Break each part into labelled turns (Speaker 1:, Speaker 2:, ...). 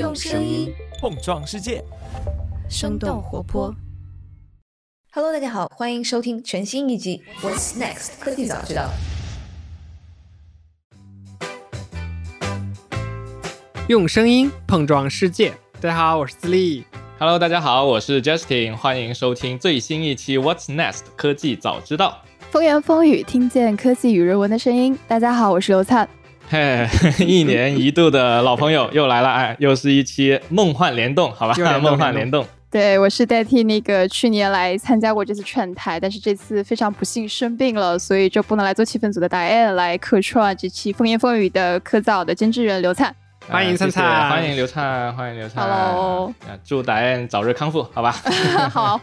Speaker 1: 用声音
Speaker 2: 碰撞世界，
Speaker 1: 生动活泼。Hello，大家好，欢迎收听全新一集《What's Next 科技早知道》。
Speaker 3: 用声音碰撞世界。大家好，我是自立。
Speaker 4: Hello，大家好，我是 Justin，欢迎收听最新一期 What's Next 科技早知道。
Speaker 5: 风言风语，听见科技与人文的声音。大家好，我是刘灿。
Speaker 4: 嘿，一年一度的老朋友 又来了，哎，又是一期梦幻联动，好吧 梦幻联动。
Speaker 5: 对，我是代替那个去年来参加过这次串台，但是这次非常不幸生病了，所以就不能来做气氛组的 Diane 来客串这期风言风语的科造的监制人刘灿。
Speaker 3: 欢迎灿灿
Speaker 4: 欢迎刘灿，欢迎刘灿。
Speaker 5: Hello
Speaker 4: 啊祝达恩早日康复，好吧？
Speaker 5: 好，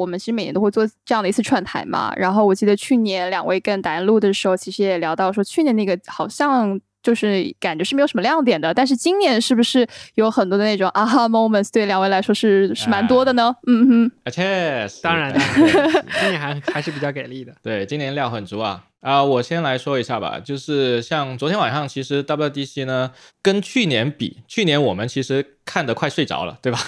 Speaker 5: 我们其实每年都会做这样的一次串台嘛，然后我记得去年两位跟达人录的时候，其实也聊到说，去年那个好像就是感觉是没有什么亮点的，但是今年是不是有很多的那种 aha moments，对两位来说是是蛮多的呢？嗯哼，
Speaker 4: 而且
Speaker 3: 当然，
Speaker 4: 对
Speaker 3: 今年还还是比较给力的。
Speaker 4: 对，今年料很足啊。啊、我先来说一下吧，就是像昨天晚上，其实 WDC 呢跟去年比，去年我们其实看得快睡着了，对吧？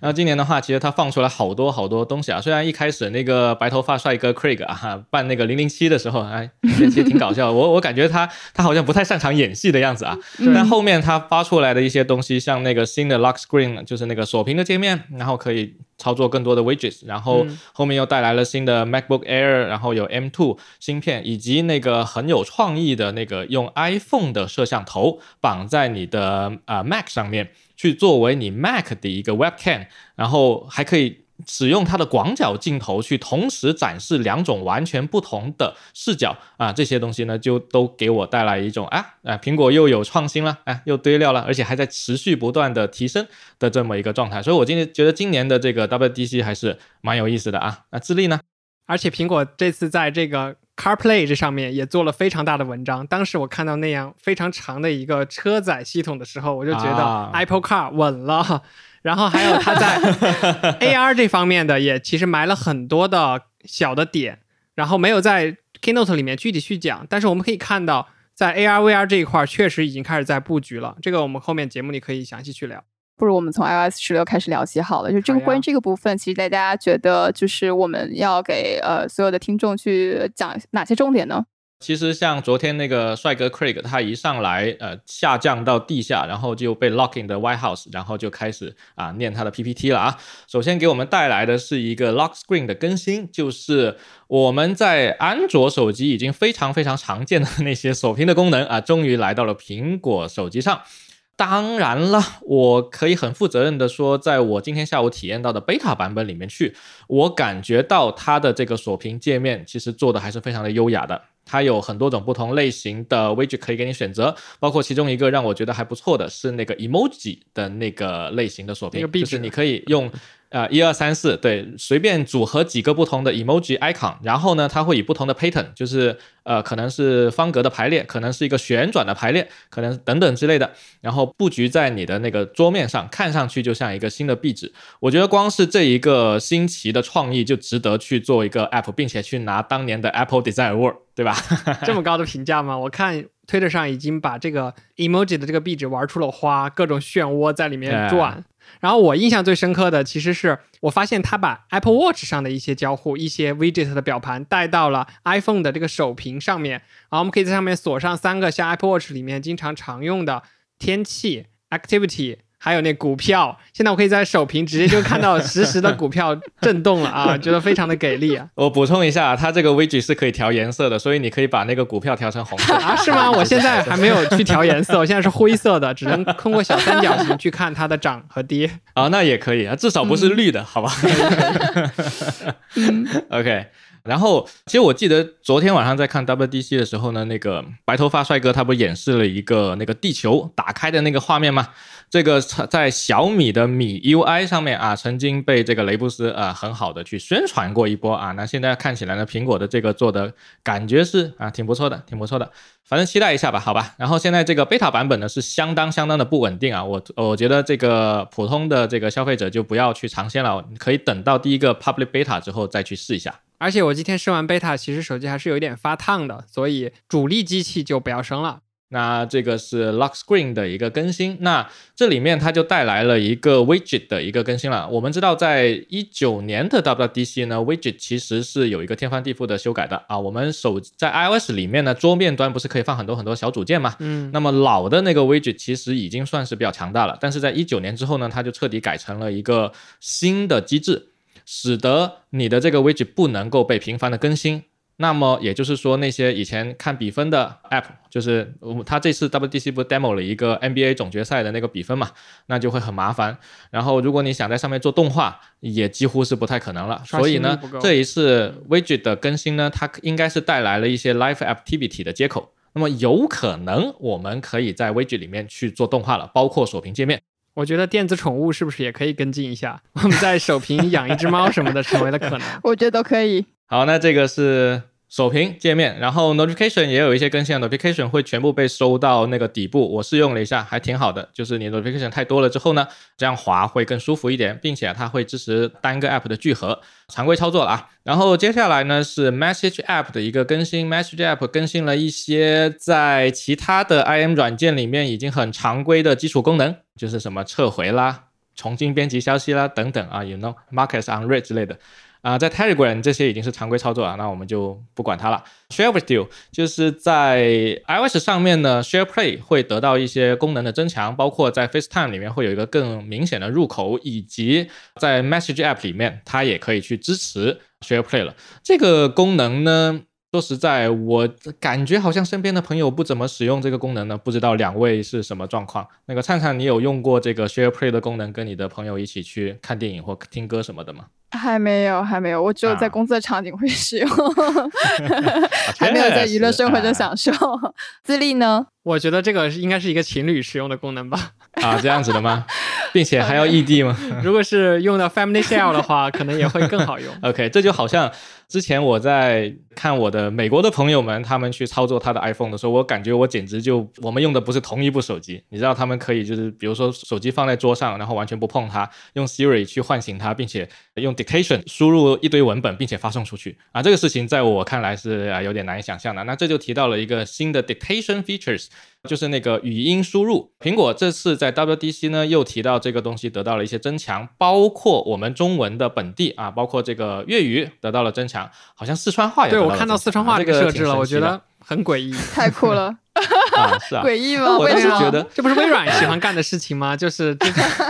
Speaker 4: 然后 今年的话，其实他放出来好多好多东西啊。虽然一开始那个白头发帅哥 Craig 啊扮那个零零七的时候，哎，其实挺搞笑。我我感觉他他好像不太擅长演戏的样子啊。但后面他发出来的一些东西，像那个新的 Lock Screen，就是那个锁屏的界面，然后可以操作更多的 widgets，然后
Speaker 3: 嗯
Speaker 4: 后面又带来了新的 MacBook Air，然后有 M2 芯片，以及那个很有创意的那个用 iPhone 的摄像头绑在你的呃 Mac 上面，去作为你 Mac 的一个 Webcam，然后还可以。使用它的广角镜头去同时展示两种完全不同的视角啊，这些东西呢就都给我带来一种啊啊，苹果又有创新了，啊又堆料了，而且还在持续不断的提升的这么一个状态，所以我今天觉得今年的这个 WDC 还是蛮有意思的啊。那智利呢？
Speaker 3: 而且苹果这次在这个 CarPlay 这上面也做了非常大的文章。当时我看到那样非常长的一个车载系统的时候，我就觉得
Speaker 4: 啊
Speaker 3: Apple Car 稳了。然后还有它在 AR 这方面的也其实埋了很多的小的点，然后没有在 Keynote 里面具体去讲，但是我们可以看到，在 AR VR 这一块儿确实已经开始在布局了。这个我们后面节目里可以详细去聊。
Speaker 5: 不如我们从 iOS 十六开始聊起好了。就这个关于这个部分，其实大家觉得就是我们要给呃所有的听众去讲哪些重点呢？
Speaker 4: 其实像昨天那个帅哥 Craig，他一上来呃下降到地下，然后就被 lock in 的 White House，然后就开始啊念他的 PPT 了啊。首先给我们带来的是一个 Lock Screen 的更新，就是我们在安卓手机已经非常非常常见的那些锁屏的功能啊，终于来到了苹果手机上。当然了，我可以很负责任的说，在我今天下午体验到的 beta 版本里面去，我感觉到它的这个锁屏界面其实做的还是非常的优雅的。它有很多种不同类型的 widget 可以给你选择，包括其中一个让我觉得还不错的是那个 emoji 的那个类型的锁屏就是你可以用呃一二三四对随便组合几个不同的 emoji icon，然后呢它会以不同的 pattern，就是呃可能是方格的排列，可能是一个旋转的排列，可能等等之类的，然后布局在你的那个桌面上，看上去就像一个新的壁纸。我觉得光是这一个新奇的创意就值得去做一个 app，并且去拿当年的 Apple Design Award，对吧？
Speaker 3: 这么高的评价吗？我看推特上已经把这个 emoji 的这个壁纸玩出了花，各种漩涡在里面转。然后我印象最深刻的，其实是我发现他把 Apple Watch 上的一些交互、一些 widget 的表盘带到了 iPhone 的这个手屏上面，然后我们可以在上面锁上三个像 Apple Watch 里面经常常用的天气、activity。还有那股票，现在我可以在首屏直接就看到实时的股票震动了啊，觉得非常的给力啊！
Speaker 4: 我补充一下，它这个 widget 是可以调颜色的，所以你可以把那个股票调成红色。
Speaker 3: 啊，是吗？我现在还没有去调颜色，我现在是灰色的，只能通过小三角形去看它的涨和跌。
Speaker 4: 啊，那也可以啊，至少不是绿的，好吧？OK。然后，其实我记得昨天晚上在看 WDC 的时候呢，那个白头发帅哥他不是演示了一个那个地球打开的那个画面吗？这个在小米的米 UI 上面啊，曾经被这个雷布斯啊、很好的去宣传过一波啊。那现在看起来呢，苹果的这个做的感觉是啊挺不错的，挺不错的。反正期待一下吧，好吧。然后现在这个 beta 版本呢是相当相当的不稳定啊，我我觉得这个普通的这个消费者就不要去尝鲜了，可以等到第一个 public beta 之后再去试一下。
Speaker 3: 而且我今天试完 beta，其实手机还是有一点发烫的，所以主力机器就不要升了。
Speaker 4: 那这个是 Lock Screen 的一个更新，那这里面它就带来了一个 Widget 的一个更新了。我们知道，在一九年的 WDC 呢，Widget 其实是有一个天翻地覆的修改的啊。我们手在 iOS 里面呢，桌面端不是可以放很多很多小组件嘛？
Speaker 3: 嗯，
Speaker 4: 那么老的那个 Widget 其实已经算是比较强大了，但是在一九年之后呢，它就彻底改成了一个新的机制，使得你的这个 Widget 不能够被频繁的更新。那么也就是说，那些以前看比分的 App，就是他这次 WDC 不 demo 了一个 NBA 总决赛的那个比分嘛，那就会很麻烦。然后如果你想在上面做动画，也几乎是不太可能了。所以呢，这一次 Widget 的更新呢，它应该是带来了一些 Live Activity 的接口。那么有可能我们可以在 Widget 里面去做动画了，包括锁屏界面。
Speaker 3: 我觉得电子宠物是不是也可以跟进一下？我们在手屏养一只猫什么的，成为了可能。
Speaker 5: 我觉得都可以。
Speaker 4: 好，那这个是首屏界面，然后 notification 也有一些更新，notification 会全部被收到那个底部。我试用了一下，还挺好的。就是你 notification 太多了之后呢，这样滑会更舒服一点，并且它会支持单个 app 的聚合，常规操作了啊。然后接下来呢是 message app 的一个更新，message app 更新了一些在其他的 IM 软件里面已经很常规的基础功能，就是什么撤回啦、重新编辑消息啦等等啊，you know, markets on read 之类的。啊，在 Telegram 这些已经是常规操作了，那我们就不管它了。Share with you 就是在 iOS 上面呢，Share Play 会得到一些功能的增强，包括在 FaceTime 里面会有一个更明显的入口，以及在 Message App 里面，它也可以去支持 Share Play 了。这个功能呢，说实在，我感觉好像身边的朋友不怎么使用这个功能呢，不知道两位是什么状况？那个灿灿，你有用过这个 Share Play 的功能，跟你的朋友一起去看电影或听歌什么的吗？
Speaker 5: 还没有，还没有，我只有在工作场景会使用，还没有在娱乐生活中享受。自立呢？
Speaker 3: 我觉得这个应该是一个情侣使用的功能吧？
Speaker 4: 啊，这样子的吗？并且还要异地吗？
Speaker 3: 如果是用到 Family Share 的话，可能也会更好用。
Speaker 4: OK，这就好像之前我在看我的美国的朋友们他们去操作他的 iPhone 的时候，我感觉我简直就我们用的不是同一部手机。你知道他们可以就是比如说手机放在桌上，然后完全不碰它，用 Siri 去唤醒它，并且用 Dictation 输入一堆文本，并且发送出去啊，这个事情在我看来是啊有点难以想象的。那这就提到了一个新的 Dictation features。就是那个语音输入，苹果这次在 WDC 呢又提到这个东西得到了一些增强，包括我们中文的本地啊，包括这个粤语得到了增强，好像四川话也
Speaker 3: 对我看到四川话这个设置了，我觉得很诡异，
Speaker 5: 太酷了。
Speaker 4: 啊，是啊，
Speaker 5: 诡异吗？
Speaker 4: 我是觉得
Speaker 3: 这不是微软喜欢干的事情吗？就是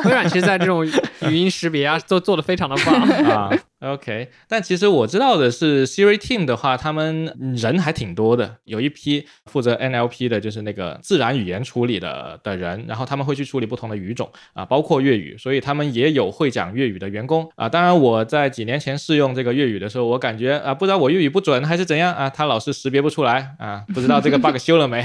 Speaker 3: 微软其实在这种语音识别啊，都做的非常的棒
Speaker 4: 啊。OK，但其实我知道的是，Siri Team 的话，他们人还挺多的，有一批负责 NLP 的，就是那个自然语言处理的的人，然后他们会去处理不同的语种啊，包括粤语，所以他们也有会讲粤语的员工啊。当然，我在几年前试用这个粤语的时候，我感觉啊，不知道我粤语不准还是怎样啊，他老是识别不出来啊，不知道这个 bug 修了没。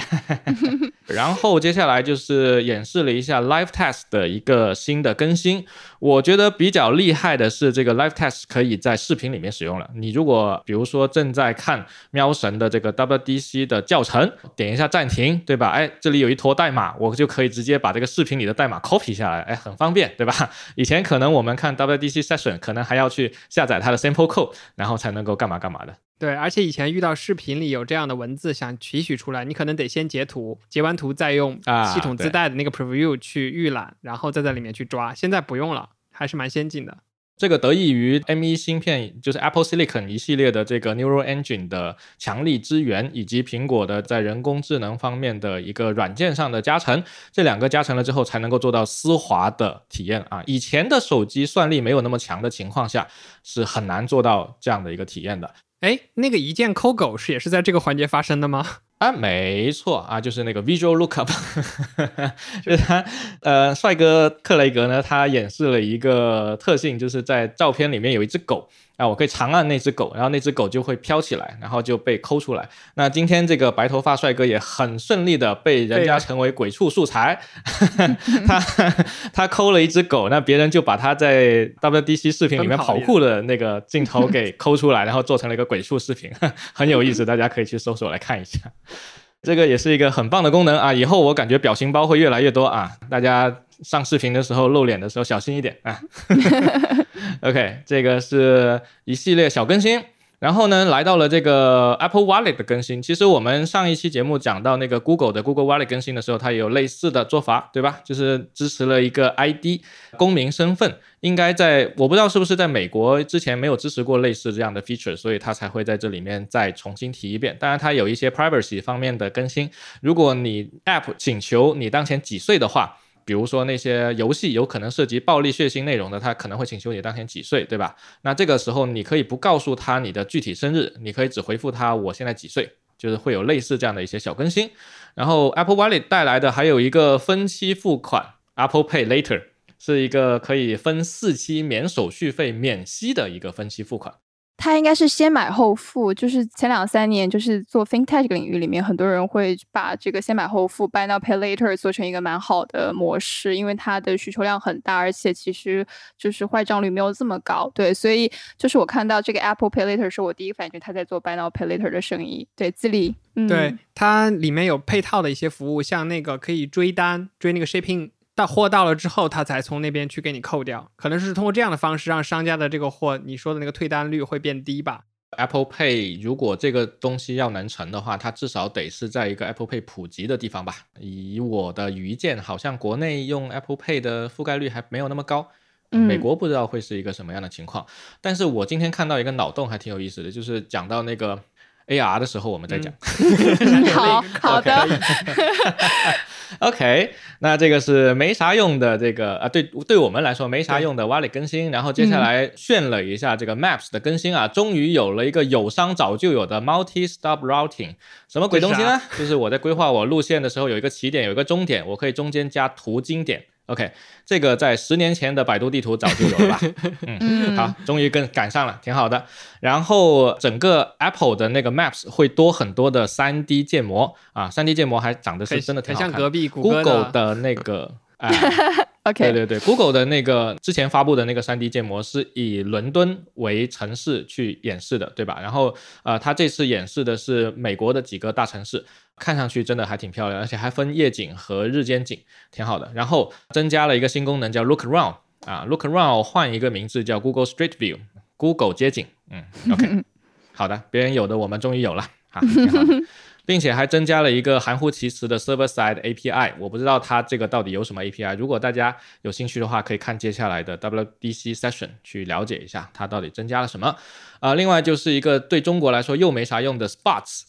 Speaker 4: 然后接下来就是演示了一下 Live Test 的一个新的更新。我觉得比较厉害的是，这个 Live Test 可以在视频里面使用了。你如果比如说正在看喵神的这个 WDC 的教程，点一下暂停，对吧？哎，这里有一坨代码，我就可以直接把这个视频里的代码 copy 下来，哎，很方便，对吧？以前可能我们看 WDC session 可能还要去下载它的 sample code，然后才能够干嘛干嘛的。
Speaker 3: 对，而且以前遇到视频里有这样的文字想提取出来，你可能得先截图，截完图再用系统自带的那个 preview 去预览，然后再在里面去抓。现在不用了，还是蛮先进的。
Speaker 4: 这个得益于 M1 芯片，就是 Apple Silicon 一系列的这个 Neural Engine 的强力支援，以及苹果的在人工智能方面的一个软件上的加成，这两个加成了之后，才能够做到丝滑的体验啊。以前的手机算力没有那么强的情况下，是很难做到这样的一个体验的。
Speaker 3: 哎，那个一键抠狗是也是在这个环节发生的吗？
Speaker 4: 啊，没错啊，就是那个 Visual Lookup，就是他，呃，帅哥克雷格呢，他演示了一个特性，就是在照片里面有一只狗。啊，我可以长按那只狗，然后那只狗就会飘起来，然后就被抠出来。那今天这个白头发帅哥也很顺利的被人家成为鬼畜素材，他他抠了一只狗，那别人就把他在 WDC 视频里面跑酷的那个镜头给抠出来，然后做成了一个鬼畜视频，很有意思，大家可以去搜索来看一下。这个也是一个很棒的功能啊！以后我感觉表情包会越来越多啊，大家上视频的时候露脸的时候小心一点啊。OK，这个是一系列小更新。然后呢，来到了这个 Apple Wallet 的更新。其实我们上一期节目讲到那个 Google 的 Google Wallet 更新的时候，它也有类似的做法，对吧？就是支持了一个 ID 公民身份，应该在我不知道是不是在美国之前没有支持过类似这样的 feature，所以它才会在这里面再重新提一遍。当然，它有一些 privacy 方面的更新。如果你 App 请求你当前几岁的话，比如说那些游戏有可能涉及暴力血腥内容的，他可能会请求你当前几岁，对吧？那这个时候你可以不告诉他你的具体生日，你可以只回复他我现在几岁，就是会有类似这样的一些小更新。然后 Apple Wallet 带来的还有一个分期付款 Apple Pay Later，是一个可以分四期免手续费免息的一个分期付款。
Speaker 5: 它应该是先买后付，就是前两三年，就是做 fintech 领域里面，很多人会把这个先买后付 buy now pay later 做成一个蛮好的模式，因为它的需求量很大，而且其实就是坏账率没有这么高。对，所以就是我看到这个 Apple Pay Later 是我第一个反应，它在做 buy now pay later 的生意。对，自立，嗯，
Speaker 3: 对，它里面有配套的一些服务，像那个可以追单，追那个 shipping。到货到了之后，他才从那边去给你扣掉，可能是通过这样的方式让商家的这个货，你说的那个退单率会变低吧
Speaker 4: ？Apple Pay 如果这个东西要能成的话，它至少得是在一个 Apple Pay 普及的地方吧？以我的愚见，好像国内用 Apple Pay 的覆盖率还没有那么高。美国不知道会是一个什么样的情况。但是我今天看到一个脑洞还挺有意思的，就是讲到那个 AR 的时候，我们再讲。
Speaker 5: 好好的。
Speaker 4: OK，那这个是没啥用的这个啊，对，对我们来说没啥用的 Wallet 更新。然后接下来炫了一下这个 Maps 的更新啊，终于有了一个友商早就有的 Multi Stop Routing，什么鬼东西呢？就是我在规划我路线的时候，有一个起点，有一个终点，我可以中间加途经点。OK，这个在十年前的百度地图早就有了吧？嗯，好，终于跟赶上了，挺好的。然后整个 Apple 的那个 Maps 会多很多的 3D 建模啊，3D 建模还长得是真的挺好看。
Speaker 3: 像隔壁
Speaker 4: Google 的那个。
Speaker 5: OK，
Speaker 4: 对对对，Google 的那个之前发布的那个 3D 建模是以伦敦为城市去演示的，对吧？然后呃，它这次演示的是美国的几个大城市，看上去真的还挺漂亮，而且还分夜景和日间景，挺好的。然后增加了一个新功能叫 Look Around 啊，Look Around 换一个名字叫 Google Street View，Google 街景。嗯，OK，好的，别人有的我们终于有了，好，挺好的。并且还增加了一个含糊其辞的 server side API，我不知道它这个到底有什么 API。如果大家有兴趣的话，可以看接下来的 WDC session 去了解一下它到底增加了什么。啊，另外就是一个对中国来说又没啥用的 Spots。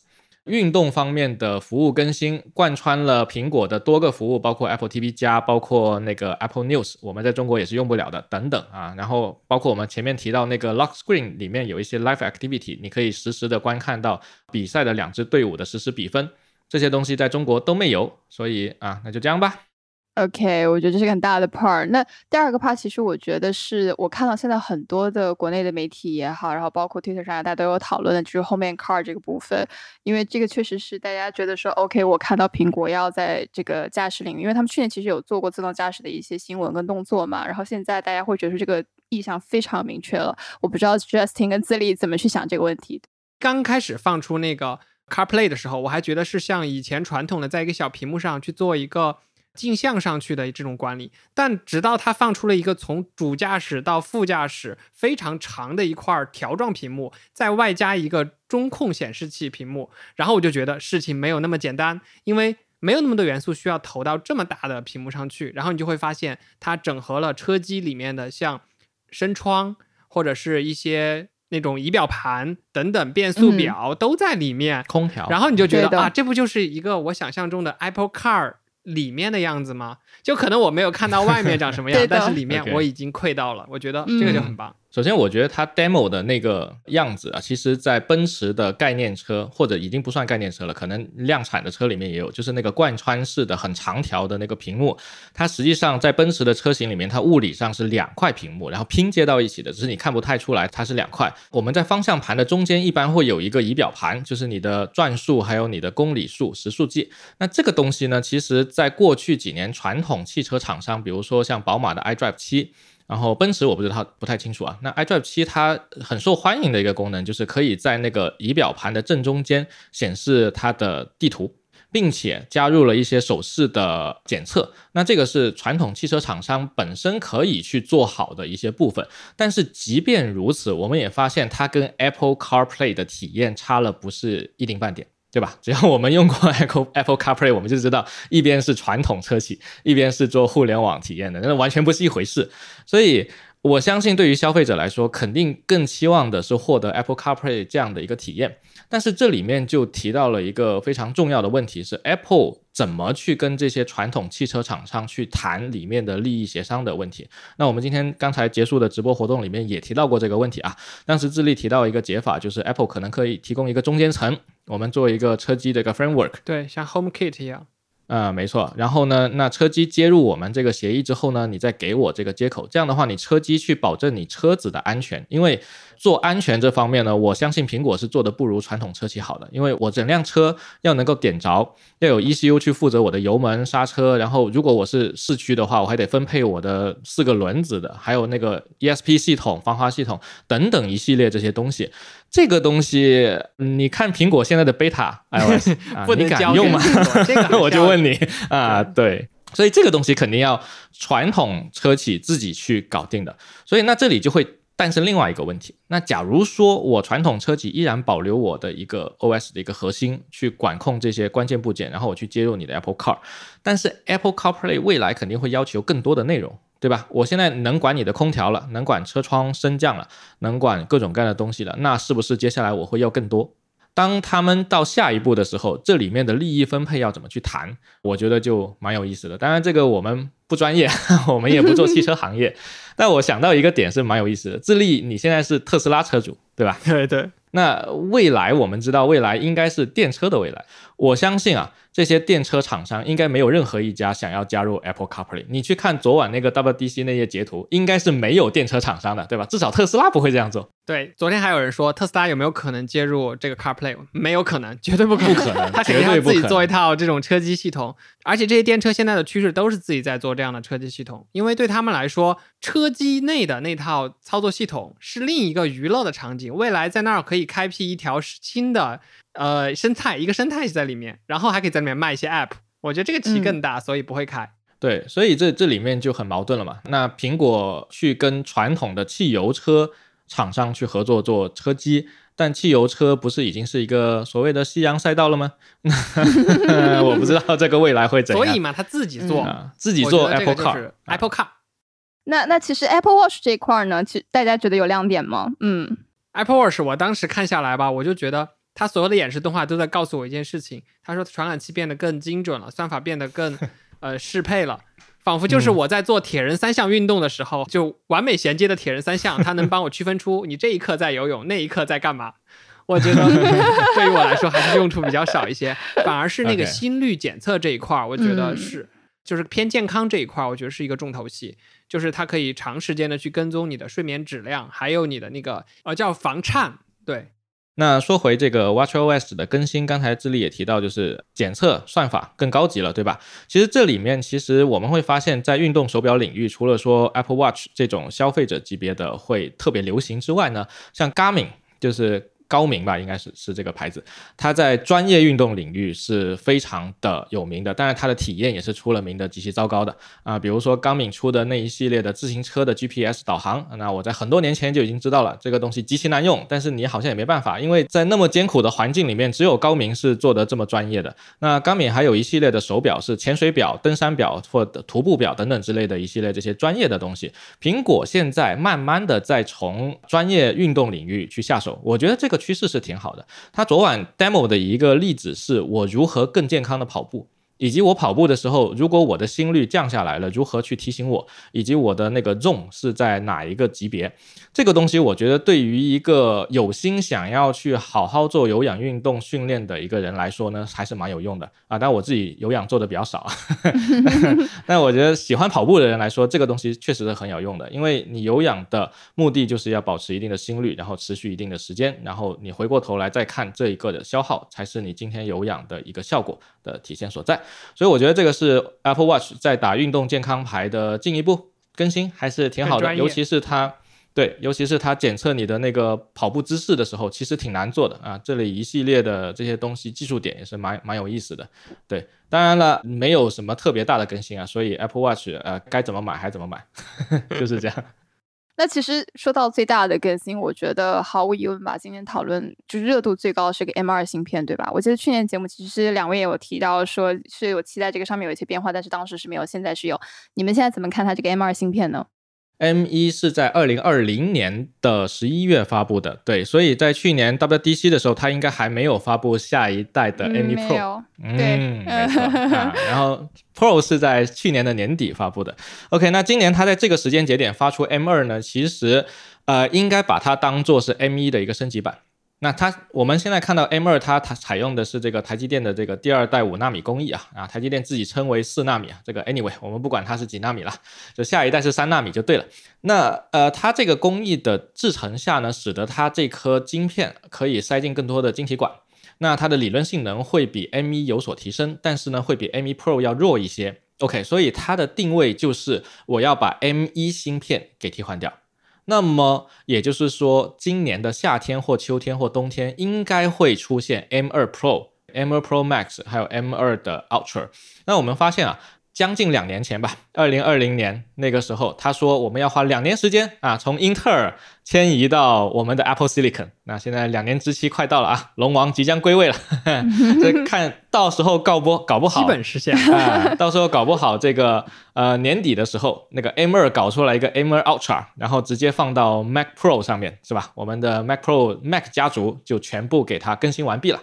Speaker 4: 运动方面的服务更新贯穿了苹果的多个服务，包括 Apple TV 加，包括那个 Apple News，我们在中国也是用不了的等等啊。然后包括我们前面提到那个 Lock Screen 里面有一些 Live Activity，你可以实时的观看到比赛的两支队伍的实时比分，这些东西在中国都没有，所以啊，那就这样吧。
Speaker 5: OK，我觉得这是个很大的 part。那第二个 part，其实我觉得是我看到现在很多的国内的媒体也好，然后包括 Twitter 上大家都有讨论的，就是后面 car 这个部分，因为这个确实是大家觉得说 OK，我看到苹果要在这个驾驶领域，因为他们去年其实有做过自动驾驶的一些新闻跟动作嘛，然后现在大家会觉得说这个意向非常明确了。我不知道 Justin 跟自立怎么去想这个问题。
Speaker 3: 刚开始放出那个 CarPlay 的时候，我还觉得是像以前传统的在一个小屏幕上去做一个。镜像上去的这种管理，但直到它放出了一个从主驾驶到副驾驶非常长的一块条状屏幕，再外加一个中控显示器屏幕，然后我就觉得事情没有那么简单，因为没有那么多元素需要投到这么大的屏幕上去。然后你就会发现，它整合了车机里面的像身窗或者是一些那种仪表盘等等变速表都在里面，
Speaker 4: 空调。
Speaker 3: 然后你就觉得啊，这不就是一个我想象中的 Apple Car？里面的样子吗？就可能我没有看到外面长什么样，但是里面我已经窥到了，我觉得这个就很棒。
Speaker 4: 首先，我觉得它 demo 的那个样子啊，其实在奔驰的概念车或者已经不算概念车了，可能量产的车里面也有，就是那个贯穿式的很长条的那个屏幕。它实际上在奔驰的车型里面，它物理上是两块屏幕，然后拼接到一起的，只是你看不太出来它是两块。我们在方向盘的中间一般会有一个仪表盘，就是你的转速还有你的公里数、时速计。那这个东西呢，其实在过去几年传统汽车厂商，比如说像宝马的 iDrive 七。然后奔驰我不知道不太清楚啊。那 iDrive 七它很受欢迎的一个功能就是可以在那个仪表盘的正中间显示它的地图。并且加入了一些手势的检测。那这个是传统汽车厂商本身可以去做好的一些部分。但是即便如此，我们也发现它跟 Apple CarPlay 的体验差了不是一丁半点。对吧？只要我们用过 Apple Apple CarPlay，我们就知道一边是传统车企，一边是做互联网体验的，那完全不是一回事。所以我相信，对于消费者来说，肯定更期望的是获得 Apple CarPlay 这样的一个体验。但是这里面就提到了一个非常重要的问题，是 Apple 怎么去跟这些传统汽车厂商去谈里面的利益协商的问题。那我们今天刚才结束的直播活动里面也提到过这个问题啊。当时智利提到一个解法，就是 Apple 可能可以提供一个中间层，我们做一个车机的一个 framework，
Speaker 3: 对，像 HomeKit 一样。
Speaker 4: 啊，没错。然后呢，那车机接入我们这个协议之后呢，你再给我这个接口，这样的话，你车机去保证你车子的安全。因为做安全这方面呢，我相信苹果是做的不如传统车企好的。因为我整辆车要能够点着，要有 ECU 去负责我的油门、刹车。然后如果我是市区的话，我还得分配我的四个轮子的，还有那个 ESP 系统、防滑系统等等一系列这些东西。这个东西，你看苹果现在的 beta iOS，你敢用吗？
Speaker 3: 这个
Speaker 4: 我就问你啊，对，所以这个东西肯定要传统车企自己去搞定的。所以那这里就会诞生另外一个问题。那假如说我传统车企依然保留我的一个 OS 的一个核心去管控这些关键部件，然后我去接入你的 Apple Car，但是 Apple CarPlay 未来肯定会要求更多的内容。对吧？我现在能管你的空调了，能管车窗升降了，能管各种各样的东西了，那是不是接下来我会要更多？当他们到下一步的时候，这里面的利益分配要怎么去谈？我觉得就蛮有意思的。当然，这个我们不专业，我们也不做汽车行业。但我想到一个点是蛮有意思的。智利，你现在是特斯拉车主，对吧？
Speaker 3: 对对。
Speaker 4: 那未来我们知道，未来应该是电车的未来。我相信啊。这些电车厂商应该没有任何一家想要加入 Apple CarPlay。你去看昨晚那个 WDC 那些截图，应该是没有电车厂商的，对吧？至少特斯拉不会这样做。
Speaker 3: 对，昨天还有人说特斯拉有没有可能接入这个 CarPlay？没有可能，绝对不可能。
Speaker 4: 不可能，
Speaker 3: 他肯定要自己做一套这种车机系统。而且这些电车现在的趋势都是自己在做这样的车机系统，因为对他们来说，车机内的那套操作系统是另一个娱乐的场景。未来在那儿可以开辟一条新的。呃，生态一个生态在里面，然后还可以在里面卖一些 App，我觉得这个棋更大，所以不会开。
Speaker 4: 对，所以这这里面就很矛盾了嘛。那苹果去跟传统的汽油车厂商去合作做车机，但汽油车不是已经是一个所谓的夕阳赛道了吗？我不知道这个未来会怎样。
Speaker 3: 所以嘛，他自己做，
Speaker 4: 自己做 Apple Car，Apple
Speaker 3: Car。
Speaker 5: 那那其实 Apple Watch 这一块呢，其实大家觉得有亮点吗？嗯
Speaker 3: ，Apple Watch 我当时看下来吧，我就觉得。它所有的演示动画都在告诉我一件事情，他说传感器变得更精准了，算法变得更 呃适配了，仿佛就是我在做铁人三项运动的时候，就完美衔接的铁人三项，它能帮我区分出你这一刻在游泳，那一刻在干嘛。我觉得 对于我来说还是用处比较少一些，反而是那个心率检测这一块儿，我觉得是就是偏健康这一块儿，我觉得是一个重头戏，就是它可以长时间的去跟踪你的睡眠质量，还有你的那个呃叫防颤，对。
Speaker 4: 那说回这个 WatchOS 的更新，刚才智利也提到，就是检测算法更高级了，对吧？其实这里面其实我们会发现，在运动手表领域，除了说 Apple Watch 这种消费者级别的会特别流行之外呢，像 Garmin 就是。高明吧，应该是是这个牌子，它在专业运动领域是非常的有名的，但是它的体验也是出了名的极其糟糕的啊。比如说高敏出的那一系列的自行车的 GPS 导航，那我在很多年前就已经知道了，这个东西极其难用，但是你好像也没办法，因为在那么艰苦的环境里面，只有高明是做的这么专业的。那高敏还有一系列的手表是潜水表、登山表或徒步表等等之类的一系列这些专业的东西。苹果现在慢慢的在从专业运动领域去下手，我觉得这个。趋势是挺好的。他昨晚 demo 的一个例子是我如何更健康的跑步。以及我跑步的时候，如果我的心率降下来了，如何去提醒我？以及我的那个 zone 是在哪一个级别？这个东西，我觉得对于一个有心想要去好好做有氧运动训练的一个人来说呢，还是蛮有用的啊。但我自己有氧做的比较少，但我觉得喜欢跑步的人来说，这个东西确实是很有用的。因为你有氧的目的就是要保持一定的心率，然后持续一定的时间，然后你回过头来再看这一个的消耗，才是你今天有氧的一个效果的体现所在。所以我觉得这个是 Apple Watch 在打运动健康牌的进一步更新，还是挺好的。尤其是它对，尤其是它检测你的那个跑步姿势的时候，其实挺难做的啊。这里一系列的这些东西，技术点也是蛮蛮有意思的。对，当然了，没有什么特别大的更新啊，所以 Apple Watch 呃该怎么买还怎么买，就是这样。
Speaker 5: 那其实说到最大的更新，我觉得毫无疑问吧，今天讨论就是热度最高是个 M 二芯片，对吧？我记得去年节目其实两位也有提到说是有期待这个上面有一些变化，但是当时是没有，现在是有。你们现在怎么看它这个 M 二芯片呢
Speaker 4: ？M 一是在二零二零年的十一月发布的，对，所以在去年 WDC 的时候，它应该还没有发布下一代的 M 一 Pro，
Speaker 5: 嗯，对，
Speaker 4: 没错。然后 Pro 是在去年的年底发布的。OK，那今年它在这个时间节点发出 M 二呢，其实呃应该把它当做是 M 一的一个升级版。那它，我们现在看到 M 二，它它采用的是这个台积电的这个第二代五纳米工艺啊啊，台积电自己称为四纳米啊，这个 anyway 我们不管它是几纳米了，就下一代是三纳米就对了。那呃，它这个工艺的制成下呢，使得它这颗晶片可以塞进更多的晶体管，那它的理论性能会比 M 一有所提升，但是呢，会比 M 一 Pro 要弱一些。OK，所以它的定位就是我要把 M 一芯片给替换掉。那么也就是说，今年的夏天或秋天或冬天应该会出现 M2 Pro、M2 Pro Max，还有 M2 的 Ultra。那我们发现啊。将近两年前吧，二零二零年那个时候，他说我们要花两年时间啊，从英特尔迁移到我们的 Apple Silicon。那现在两年之期快到了啊，龙王即将归位了，这看到时候告不搞不好，
Speaker 3: 基本实现
Speaker 4: 啊，到时候搞不好这个呃年底的时候，那个 M2 搞出来一个 M2 Ultra，然后直接放到 Mac Pro 上面，是吧？我们的 Mac Pro Mac 家族就全部给它更新完毕了。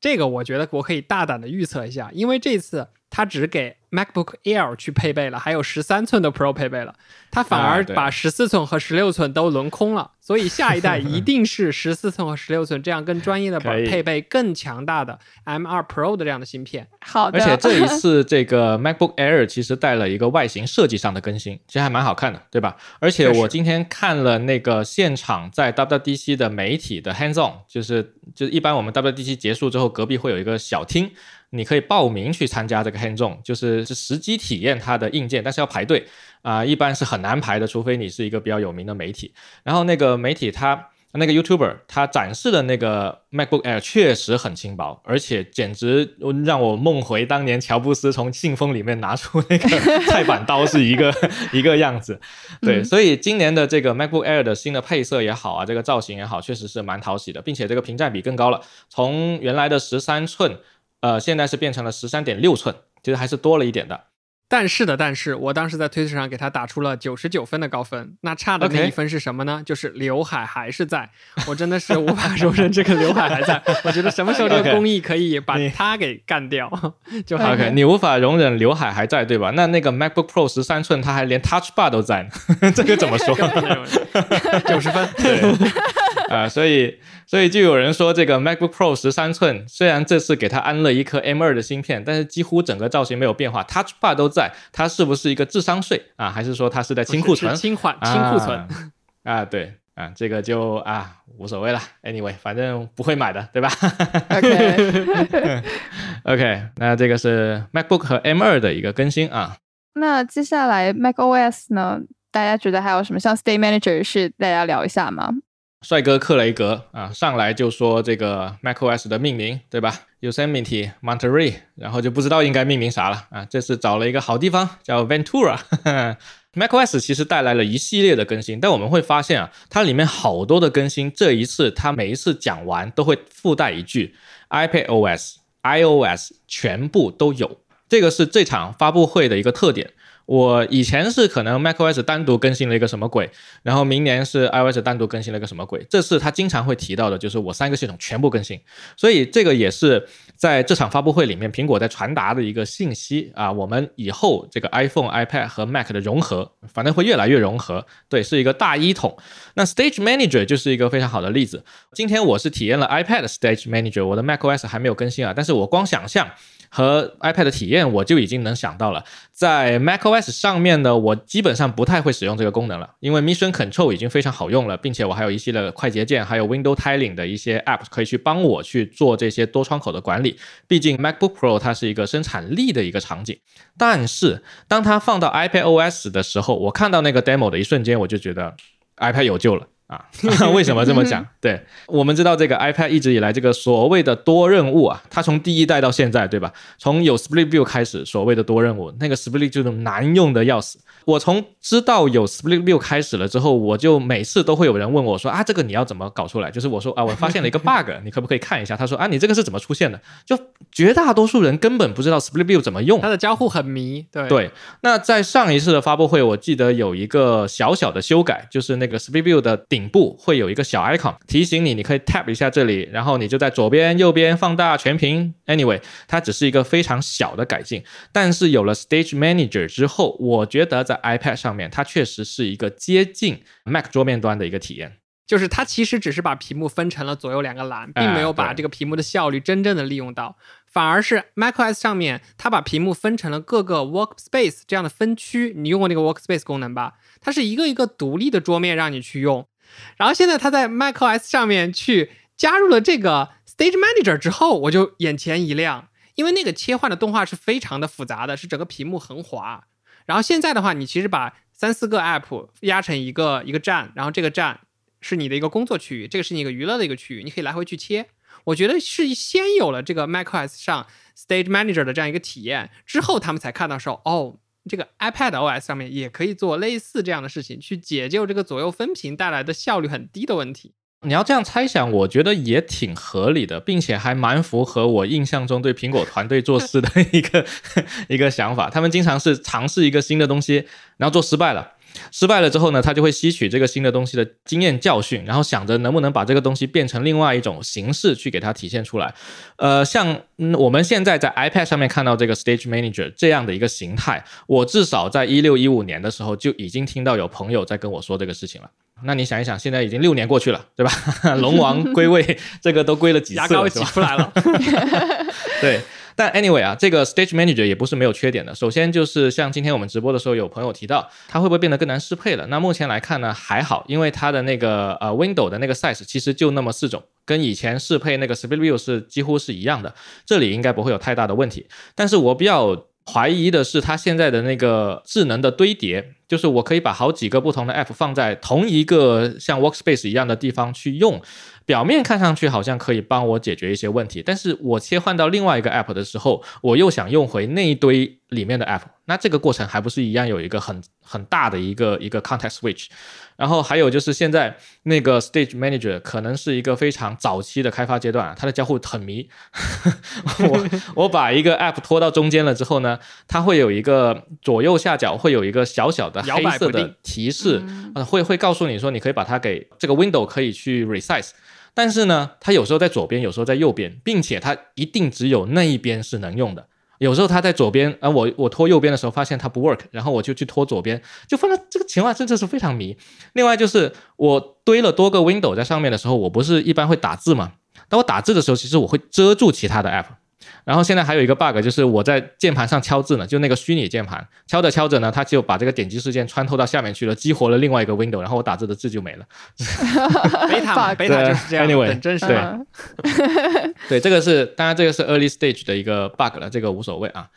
Speaker 3: 这个我觉得我可以大胆的预测一下，因为这次。它只给 MacBook Air 去配备了，还有十三寸的 Pro 配备了，它反而把十四寸和十六寸都轮空了。所以下一代一定是 十四寸和十六寸这样更专业的，配备更强大的 M2 Pro 的这样的芯片。
Speaker 5: 好
Speaker 4: 的。而且这一次这个 MacBook Air 其实带了一个外形设计上的更新，其实还蛮好看的，对吧？而且我今天看了那个现场在 WDC 的媒体的 Hands On，就是就是一般我们 WDC 结束之后，隔壁会有一个小厅。你可以报名去参加这个 hands-on，就是是实际体验它的硬件，但是要排队啊，一般是很难排的，除非你是一个比较有名的媒体。然后那个媒体他那个 YouTuber 他展示的那个 MacBook Air 确实很轻薄，而且简直让我梦回当年乔布斯从信封里面拿出那个 菜板刀是一个一个样子。对，所以今年的这个 MacBook Air 的新的配色也好啊，这个造型也好，确实是蛮讨喜的，并且这个屏占比更高了，从原来的十三寸。呃，现在是变成了十三点六寸，其实还是多了一点的。
Speaker 3: 但是的，但是我当时在推特上给他打出了九十九分的高分，那差的那一分是什么呢？就是刘海还是在，我真的是无法容忍这个刘海还在。我觉得什么时候这个 工艺可以把它给干掉就好。
Speaker 4: OK，你无法容忍刘海还在，对吧？那那个 MacBook Pro 十三寸，它还连 Touch Bar 都在呢，这个怎么说？
Speaker 3: 九十分。
Speaker 4: 对。啊，所以所以就有人说，这个 MacBook Pro 十三寸虽然这次给它安了一颗 M2 的芯片，但是几乎整个造型没有变化，Touch Bar 都在，它是不是一个智商税啊？还是说它是在清库存？
Speaker 3: 清缓清库存
Speaker 4: 啊？对啊，这个就啊无所谓了。Anyway，反正不会买的，对吧
Speaker 5: ？OK
Speaker 4: OK，那这个是 MacBook 和 M2 的一个更新啊。
Speaker 5: 那接下来 macOS 呢？大家觉得还有什么像 State Manager 是大家聊一下吗？
Speaker 4: 帅哥克雷格啊，上来就说这个 macOS 的命名，对吧？Yosemite、Monterey，然后就不知道应该命名啥了啊。这次找了一个好地方，叫 Ventura。macOS 其实带来了一系列的更新，但我们会发现啊，它里面好多的更新，这一次它每一次讲完都会附带一句 iPadOS、iOS 全部都有，这个是这场发布会的一个特点。我以前是可能 macOS 单独更新了一个什么鬼，然后明年是 iOS 单独更新了一个什么鬼，这次他经常会提到的就是我三个系统全部更新，所以这个也是在这场发布会里面苹果在传达的一个信息啊，我们以后这个 iPhone、iPad 和 Mac 的融合，反正会越来越融合，对，是一个大一统。那 Stage Manager 就是一个非常好的例子。今天我是体验了 iPad Stage Manager，我的 macOS 还没有更新啊，但是我光想象。和 iPad 的体验，我就已经能想到了，在 macOS 上面呢，我基本上不太会使用这个功能了，因为 Mission Control 已经非常好用了，并且我还有一系列的快捷键，还有 Window Tiling 的一些 App 可以去帮我去做这些多窗口的管理。毕竟 MacBook Pro 它是一个生产力的一个场景，但是当它放到 iPadOS 的时候，我看到那个 demo 的一瞬间，我就觉得。iPad 有救了。啊，为什么这么讲？对我们知道，这个 iPad 一直以来这个所谓的多任务啊，它从第一代到现在，对吧？从有 Split View 开始，所谓的多任务，那个 Split 就是难用的要死。我从知道有 Split View 开始了之后，我就每次都会有人问我说啊，这个你要怎么搞出来？就是我说啊，我发现了一个 bug，你可不可以看一下？他说啊，你这个是怎么出现的？就绝大多数人根本不知道 Split View 怎么用，
Speaker 3: 它的交互很迷。对
Speaker 4: 对。那在上一次的发布会，我记得有一个小小的修改，就是那个 Split View 的顶部会有一个小 icon 提醒你，你可以 tap 一下这里，然后你就在左边、右边放大全屏。Anyway，它只是一个非常小的改进，但是有了 Stage Manager 之后，我觉得在 iPad 上面，它确实是一个接近 Mac 桌面端的一个体验。
Speaker 3: 就是它其实只是把屏幕分成了左右两个栏，并没有把这个屏幕的效率真正的利用到，反而是 macOS 上面它把屏幕分成了各个 Workspace 这样的分区。你用过那个 Workspace 功能吧？它是一个一个独立的桌面让你去用。然后现在它在 macOS 上面去加入了这个 Stage Manager 之后，我就眼前一亮，因为那个切换的动画是非常的复杂的，是整个屏幕横滑。然后现在的话，你其实把三四个 App 压成一个一个站，然后这个站是你的一个工作区域，这个是你一个娱乐的一个区域，你可以来回去切。我觉得是先有了这个 macOS 上 Stage Manager 的这样一个体验之后，他们才看到说，哦，这个 iPad OS 上面也可以做类似这样的事情，去解救这个左右分屏带来的效率很低的问题。
Speaker 4: 你要这样猜想，我觉得也挺合理的，并且还蛮符合我印象中对苹果团队做事的 一个一个想法。他们经常是尝试一个新的东西，然后做失败了。失败了之后呢，他就会吸取这个新的东西的经验教训，然后想着能不能把这个东西变成另外一种形式去给它体现出来。呃，像我们现在在 iPad 上面看到这个 Stage Manager 这样的一个形态，我至少在一六一五年的时候就已经听到有朋友在跟我说这个事情了。那你想一想，现在已经六年过去了，对吧？龙王归位，这个都归了几次？牙
Speaker 3: 膏挤出来了。
Speaker 4: 对。但 anyway 啊，这个 Stage Manager 也不是没有缺点的。首先就是像今天我们直播的时候，有朋友提到它会不会变得更难适配了？那目前来看呢，还好，因为它的那个呃 Window 的那个 size 其实就那么四种，跟以前适配那个 Split View 是几乎是一样的，这里应该不会有太大的问题。但是我比较怀疑的是它现在的那个智能的堆叠，就是我可以把好几个不同的 App 放在同一个像 Workspace 一样的地方去用。表面看上去好像可以帮我解决一些问题，但是我切换到另外一个 app 的时候，我又想用回那一堆里面的 app，那这个过程还不是一样有一个很很大的一个一个 context switch。然后还有就是现在那个 Stage Manager 可能是一个非常早期的开发阶段，它的交互很迷。我 我把一个 app 拖到中间了之后呢，它会有一个左右下角会有一个小小的黑色的提示，会会告诉你说你可以把它给这个 window 可以去 resize。但是呢，它有时候在左边，有时候在右边，并且它一定只有那一边是能用的。有时候它在左边，啊，我我拖右边的时候发现它不 work，然后我就去拖左边，就放在这个情况真的是非常迷。另外就是我堆了多个 window 在上面的时候，我不是一般会打字嘛？当我打字的时候，其实我会遮住其他的 app。然后现在还有一个 bug，就是我在键盘上敲字呢，就那个虚拟键盘，敲着敲着呢，它就把这个点击事件穿透到下面去了，激活了另外一个 window，然后我打字的字就没了。
Speaker 3: 贝塔，贝塔就是这样。
Speaker 4: Anyway，
Speaker 3: 真实。
Speaker 4: 对，对，这个是当然这个是 early stage 的一个 bug 了，这个无所谓啊。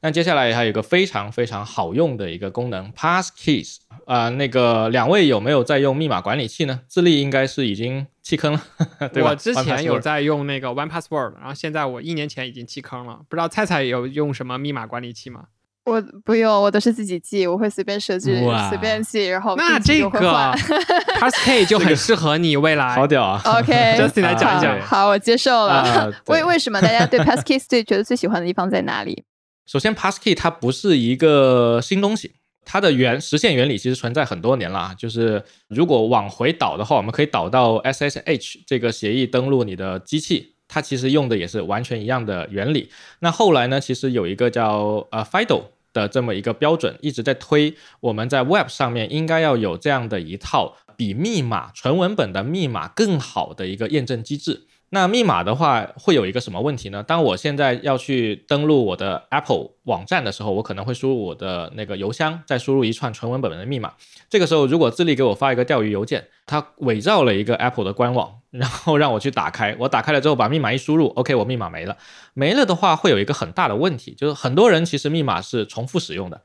Speaker 4: 那接下来还有一个非常非常好用的一个功能，Passkeys 啊，那个两位有没有在用密码管理器呢？智利应该是已经弃坑了，对吧？
Speaker 3: 我之前有在用那个 One Password，然后现在我一年前已经弃坑了。不知道菜菜有用什么密码管理器吗？
Speaker 5: 我不用，我都是自己记，我会随便设置，随便记，然后
Speaker 3: 那这个 Passkey 就很适合你未来，
Speaker 4: 好屌啊
Speaker 3: ！OK，Justin 来讲一讲。
Speaker 5: 好，我接受了。为为什么大家对 Passkey 最觉得最喜欢的地方在哪里？
Speaker 4: 首先，Passkey 它不是一个新东西，它的原实现原理其实存在很多年了。就是如果往回导的话，我们可以导到 SSH 这个协议登录你的机器，它其实用的也是完全一样的原理。那后来呢，其实有一个叫呃 FIDO 的这么一个标准，一直在推我们在 Web 上面应该要有这样的一套比密码纯文本的密码更好的一个验证机制。那密码的话会有一个什么问题呢？当我现在要去登录我的 Apple 网站的时候，我可能会输入我的那个邮箱，再输入一串纯文本的密码。这个时候，如果智利给我发一个钓鱼邮件，它伪造了一个 Apple 的官网，然后让我去打开，我打开了之后把密码一输入，OK，我密码没了。没了的话，会有一个很大的问题，就是很多人其实密码是重复使用的。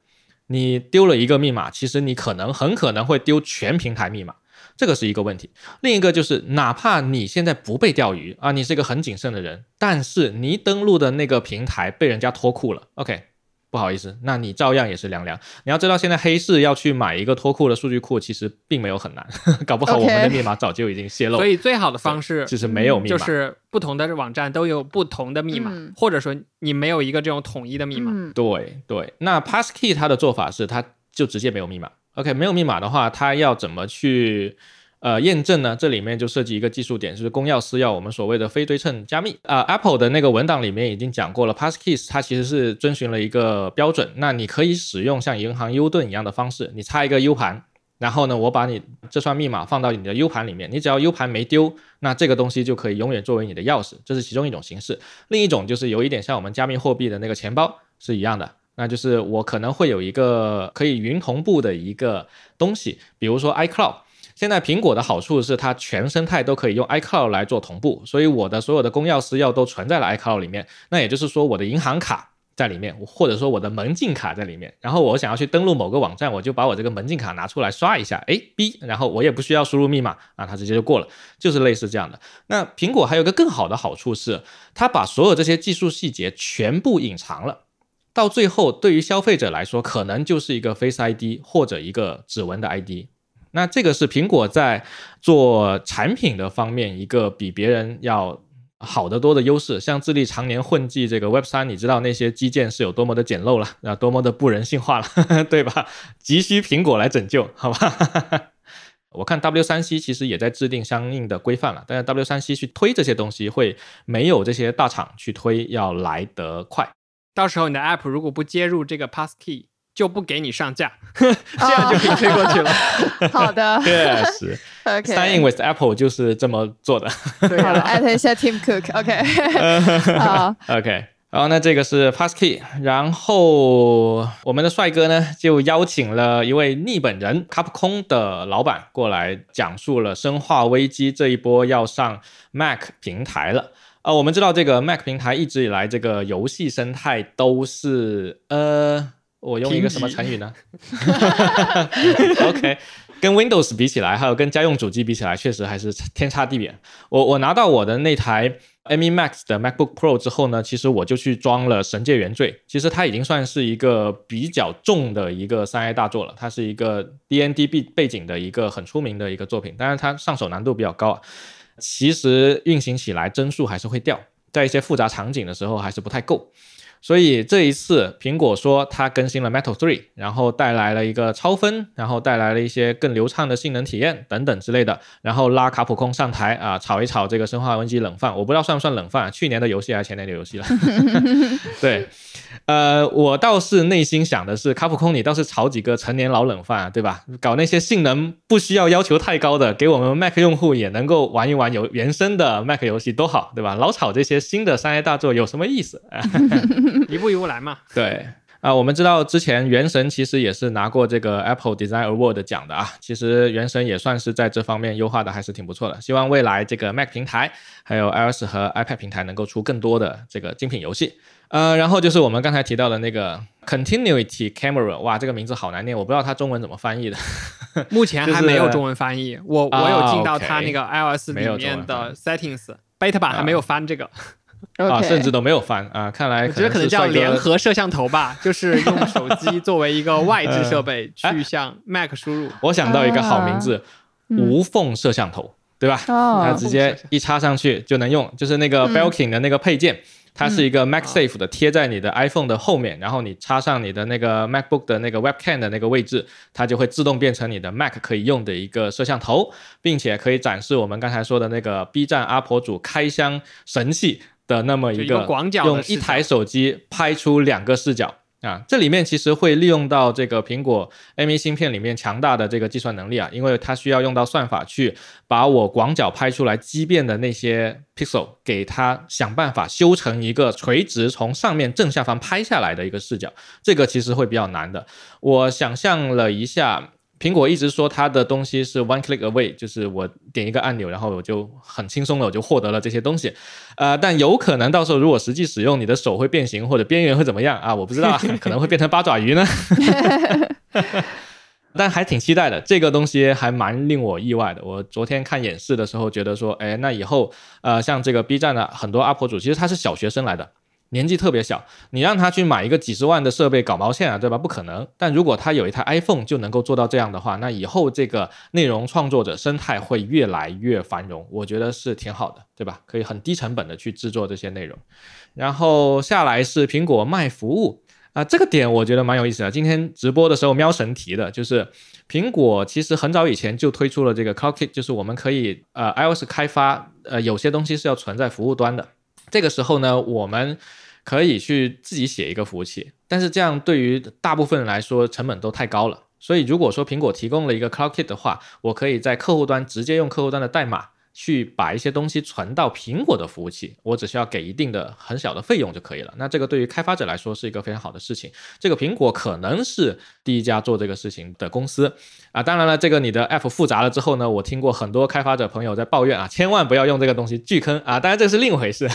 Speaker 4: 你丢了一个密码，其实你可能很可能会丢全平台密码。这个是一个问题。另一个就是，哪怕你现在不被钓鱼啊，你是一个很谨慎的人，但是你登录的那个平台被人家脱库了，OK。不好意思，那你照样也是凉凉。你要知道，现在黑市要去买一个脱库的数据库，其实并没有很难，搞不好我们的密码早就已经泄露。
Speaker 3: 所以最好的方式
Speaker 4: 就是没有密
Speaker 3: 码，就是不同的网站都有不同的密码，或者说你没有一个这种统一的密码。
Speaker 4: 对对，那 Passkey 它的做法是，它就直接没有密码。OK，没有密码的话，它要怎么去？呃，验证呢，这里面就涉及一个技术点，就是公钥私钥，我们所谓的非对称加密。啊，Apple 的那个文档里面已经讲过了，Passkeys 它其实是遵循了一个标准。那你可以使用像银行 U 盾一样的方式，你插一个 U 盘，然后呢，我把你这串密码放到你的 U 盘里面，你只要 U 盘没丢，那这个东西就可以永远作为你的钥匙。这是其中一种形式。另一种就是有一点像我们加密货币的那个钱包是一样的，那就是我可能会有一个可以云同步的一个东西，比如说 iCloud。现在苹果的好处是它全生态都可以用 iCloud 来做同步，所以我的所有的公钥私钥都存在了 iCloud 里面。那也就是说，我的银行卡在里面，或者说我的门禁卡在里面。然后我想要去登录某个网站，我就把我这个门禁卡拿出来刷一下，哎，B，然后我也不需要输入密码啊，它直接就过了，就是类似这样的。那苹果还有个更好的好处是，它把所有这些技术细节全部隐藏了，到最后对于消费者来说，可能就是一个 Face ID 或者一个指纹的 ID。那这个是苹果在做产品的方面一个比别人要好得多的优势。像智利常年混迹这个 Web 三，你知道那些基建是有多么的简陋了，啊，多么的不人性化了，对吧？急需苹果来拯救，好吧？我看 W 三 C 其实也在制定相应的规范了，但是 W 三 C 去推这些东西会没有这些大厂去推要来得快。
Speaker 3: 到时候你的 App 如果不接入这个 Passkey。就不给你上架，这样就可以推过去了。
Speaker 5: 好的，
Speaker 4: 确实。
Speaker 5: OK，Signing
Speaker 4: with Apple 就是这么做的。
Speaker 5: 好了，艾特一下 Tim Cook。OK，好。
Speaker 4: OK，然后呢这个是 Passkey，然后我们的帅哥呢就邀请了一位逆本人，卡普空的老板过来讲述了《生化危机》这一波要上 Mac 平台了。啊，我们知道这个 Mac 平台一直以来这个游戏生态都是呃。我用一个什么成语呢？OK，跟 Windows 比起来，还有跟家用主机比起来，确实还是天差地别。我我拿到我的那台 M1 Max 的 MacBook Pro 之后呢，其实我就去装了《神界原罪》。其实它已经算是一个比较重的一个三 A 大作了。它是一个 DND 背背景的一个很出名的一个作品，当然它上手难度比较高啊。其实运行起来帧数还是会掉，在一些复杂场景的时候还是不太够。所以这一次，苹果说它更新了 Metal Three，然后带来了一个超分，然后带来了一些更流畅的性能体验等等之类的，然后拉卡普空上台啊，炒一炒这个生化危机冷饭，我不知道算不算冷饭，去年的游戏还是前年的游戏了。对，呃，我倒是内心想的是，卡普空你倒是炒几个成年老冷饭，对吧？搞那些性能不需要要求太高的，给我们 Mac 用户也能够玩一玩有原生的 Mac 游戏多好，对吧？老炒这些新的商业大作有什么意思？
Speaker 3: 一步一步来嘛。
Speaker 4: 对啊，我们知道之前《原神》其实也是拿过这个 Apple Design Award 奖的啊。其实《原神》也算是在这方面优化的还是挺不错的。希望未来这个 Mac 平台还有 iOS 和 iPad 平台能够出更多的这个精品游戏。呃，然后就是我们刚才提到的那个 Continuity Camera，哇，这个名字好难念，我不知道它中文怎么翻译的。
Speaker 3: 目前还没有中文翻译。我我有进到它那个 iOS 里面的 Settings，Beta 版还没有翻这个。
Speaker 4: 啊，甚至都没有翻啊！看来
Speaker 3: 我觉得可能叫联合摄像头吧，就是用手机作为一个外置设备去向 Mac 输入。
Speaker 4: 我想到一个好名字，无缝摄像头，对吧？它直接一插上去就能用，就是那个 Belkin 的那个配件，它是一个 MacSafe 的，贴在你的 iPhone 的后面，然后你插上你的那个 MacBook 的那个 Webcam 的那个位置，它就会自动变成你的 Mac 可以用的一个摄像头，并且可以展示我们刚才说的那个 B 站阿婆主开箱神器。的那么一个广角用一台手机拍出两个视角啊，这里面其实会利用到这个苹果 M1 芯片里面强大的这个计算能力啊，因为它需要用到算法去把我广角拍出来畸变的那些 pixel 给它想办法修成一个垂直从上面正下方拍下来的一个视角，这个其实会比较难的。我想象了一下。苹果一直说它的东西是 one click away，就是我点一个按钮，然后我就很轻松的我就获得了这些东西，呃，但有可能到时候如果实际使用，你的手会变形或者边缘会怎么样啊？我不知道，可能会变成八爪鱼呢。但还挺期待的。这个东西还蛮令我意外的。我昨天看演示的时候，觉得说，哎，那以后，呃，像这个 B 站的很多 UP 主，其实他是小学生来的。年纪特别小，你让他去买一个几十万的设备搞毛线啊，对吧？不可能。但如果他有一台 iPhone 就能够做到这样的话，那以后这个内容创作者生态会越来越繁荣，我觉得是挺好的，对吧？可以很低成本的去制作这些内容。然后下来是苹果卖服务啊，这个点我觉得蛮有意思的。今天直播的时候，喵神提的就是苹果其实很早以前就推出了这个 Cloud Kit，就是我们可以呃 iOS 开发呃有些东西是要存在服务端的。这个时候呢，我们可以去自己写一个服务器，但是这样对于大部分人来说成本都太高了。所以如果说苹果提供了一个 Cloud Kit 的话，我可以在客户端直接用客户端的代码。去把一些东西存到苹果的服务器，我只需要给一定的很小的费用就可以了。那这个对于开发者来说是一个非常好的事情。这个苹果可能是第一家做这个事情的公司啊。当然了，这个你的 App 复杂了之后呢，我听过很多开发者朋友在抱怨啊，千万不要用这个东西，巨坑啊。当然这是另一回事，